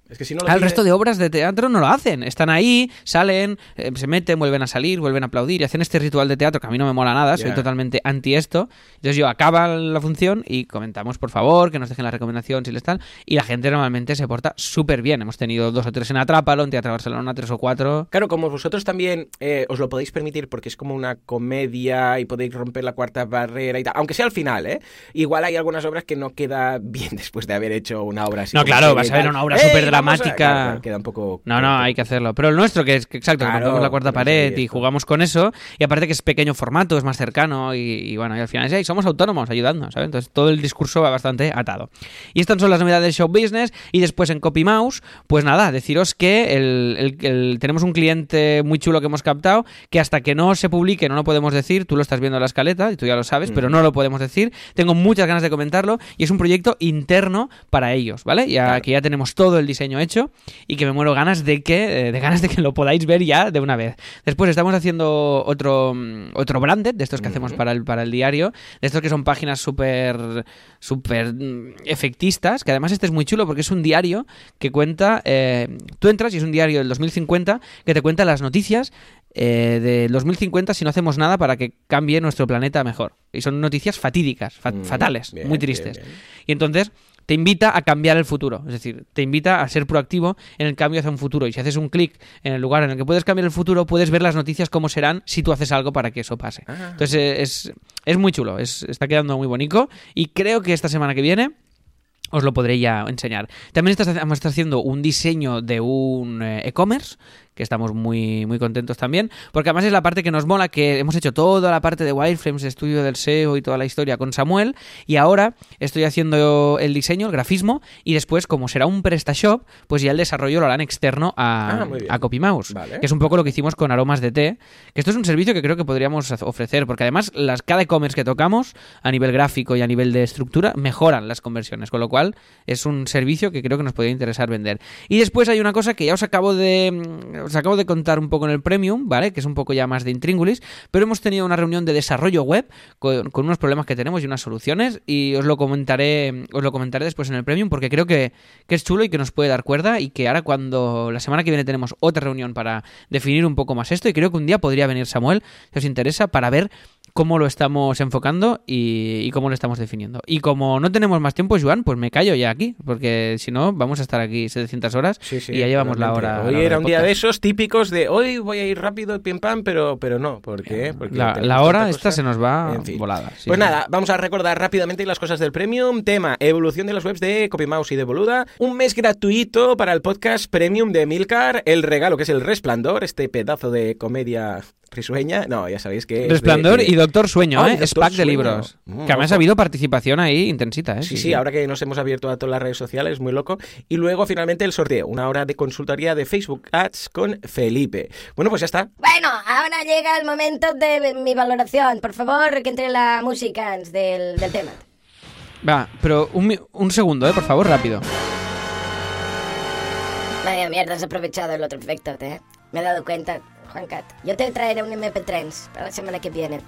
es que si no Al resto de obras de teatro no lo hacen. Están ahí, salen, eh, se meten, vuelven a salir, vuelven a aplaudir y hacen este ritual de teatro que a mí no me mola nada, soy totalmente anti esto. Entonces yo acaba la función y comentamos, por favor, que nos dejen la recomendación si les están. Y la gente normalmente se porta súper bien. Hemos tenido dos o tres en Atrápalo, en Teatro Barcelona, tres o cuatro. Claro, como vosotros también eh, os lo podéis permitir porque es como una comedia y podéis romper la cuarta barrera y tal. Aunque sea al final, ¿eh? Igual hay algunas obras que no queda bien después de haber hecho una obra así. No, claro, vas a ver una obra súper dramática. queda un poco. No, no, hay que hacerlo. Pero el nuestro, que es que, exacto, claro, la cuarta pared y jugamos con eso. Y aparte que es pequeño formato, es más cercano. Y, bueno, y al final es ahí, somos autónomos ayudando, ¿sabes? Entonces todo el discurso va bastante atado. Y estas son las novedades del show business. Y después en Copy Mouse, pues nada, deciros que el, tenemos un cliente muy chulo que hemos captado. Que hasta que no se publique, no lo podemos decir. Tú lo estás viendo en la escaleta y tú ya lo sabes, pero no lo podemos decir. Tengo muchas ganas de comentarlo. Y es un proyecto interno para ellos, ¿vale? Ya que ya tenemos todo el diseño diseño hecho y que me muero ganas de que, eh, de ganas de que lo podáis ver ya de una vez. Después estamos haciendo otro, mm, otro branded de estos que hacemos para el, para el diario, de estos que son páginas súper súper mm, efectistas, que además este es muy chulo porque es un diario que cuenta, eh, tú entras y es un diario del 2050 que te cuenta las noticias eh, del 2050 si no hacemos nada para que cambie nuestro planeta mejor. Y son noticias fatídicas, Mm, fatales, bien, muy tristes. bien, bien. Y entonces te invita a cambiar el futuro. Es decir, te invita a ser proactivo en el cambio hacia un futuro. Y si haces un clic en el lugar en el que puedes cambiar el futuro, puedes ver las noticias cómo serán si tú haces algo para que eso pase. Ah. Entonces eh, es, es muy chulo, es, está quedando muy bonito. Y creo que esta semana que viene os lo podré ya enseñar. También estás, estar haciendo un diseño de un eh, e-commerce que estamos muy, muy contentos también, porque además es la parte que nos mola, que hemos hecho toda la parte de wireframes, estudio del SEO y toda la historia con Samuel, y ahora estoy haciendo el diseño, el grafismo, y después, como será un PrestaShop, pues ya el desarrollo lo harán externo a, Ah, a CopyMouse, Vale. que es un poco lo que hicimos con Aromas de Té, que esto es un servicio que creo que podríamos ofrecer, porque además las, cada e-commerce que tocamos, a nivel gráfico y a nivel de estructura, mejoran las conversiones, con lo cual es un servicio que creo que nos podría interesar vender. Y después hay una cosa que ya os acabo de mm, os acabo de contar un poco en el Premium, ¿vale? Que es un poco ya más de intríngulis, pero hemos tenido una reunión de desarrollo web con, unos problemas que tenemos y unas soluciones y os lo comentaré os lo comentaré después en el Premium porque creo que, que es chulo y que nos puede dar cuerda y que ahora cuando la semana que viene tenemos otra reunión para definir un poco más esto y creo que un día podría venir Samuel, si os interesa, para ver cómo lo estamos enfocando y, y cómo lo estamos definiendo. Y como no tenemos más tiempo, Joan, pues me callo ya aquí, porque si no, vamos a estar aquí 700 horas Sí, sí, y ya llevamos la hora. Hoy la hora era un día de esos típicos de hoy voy a ir rápido, pim pam, pero, pero no. ¿Por qué? Porque La, hora esta se nos va En fin. volada. sí. Pues nada, vamos a recordar rápidamente las cosas del Premium. Tema, evolución de las webs de CopyMouse y de Boluda. Un mes gratuito para el podcast Premium de Milcar. El regalo que es el Resplandor, este pedazo de comedia risueña. No, ya sabéis que... de- Resplandor de- y Doctor Sueño, ¿eh? Es Doctor pack de libros. Mm, que además ha habido participación ahí intensita, ¿eh? Sí, sí, ahora que nos hemos abierto a todas las redes sociales, muy loco. Y luego finalmente el sorteo, una hora de consultoría de Facebook Ads con Felipe. Bueno, pues ya está. Bueno, ahora llega el momento de mi valoración. Por favor, que entre la música del, del tema. Va, pero un, un segundo, ¿eh? Por favor, rápido. Vaya mierda, has aprovechado el otro efecto, ¿eh? Me he dado cuenta, Juan Cat. Yo te traeré un MP3 para la semana que viene.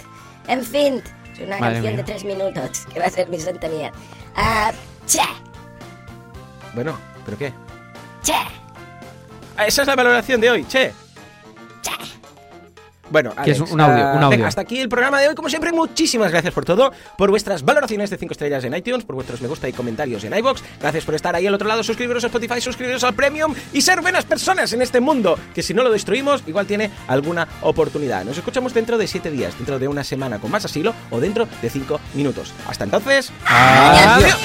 En fin, es una Madre canción mía. de tres minutos que va a ser mi sintonía. Ah, che, Bueno, ¿pero qué? che, Ah, esa es la valoración de hoy, che. che. Bueno, Que es Alex, un audio, ah, un audio. venga, hasta aquí el programa de hoy. Como siempre, muchísimas gracias por todo, por vuestras valoraciones de 5 estrellas en iTunes, por vuestros me gusta y comentarios en iBox. Gracias por estar ahí al otro lado, suscribiros a Spotify, suscribiros al Premium y ser buenas personas en este mundo, que si no lo destruimos, igual tiene alguna oportunidad. Nos escuchamos dentro de 7 días, dentro de una semana con más asilo o dentro de 5 minutos. Hasta entonces, adiós.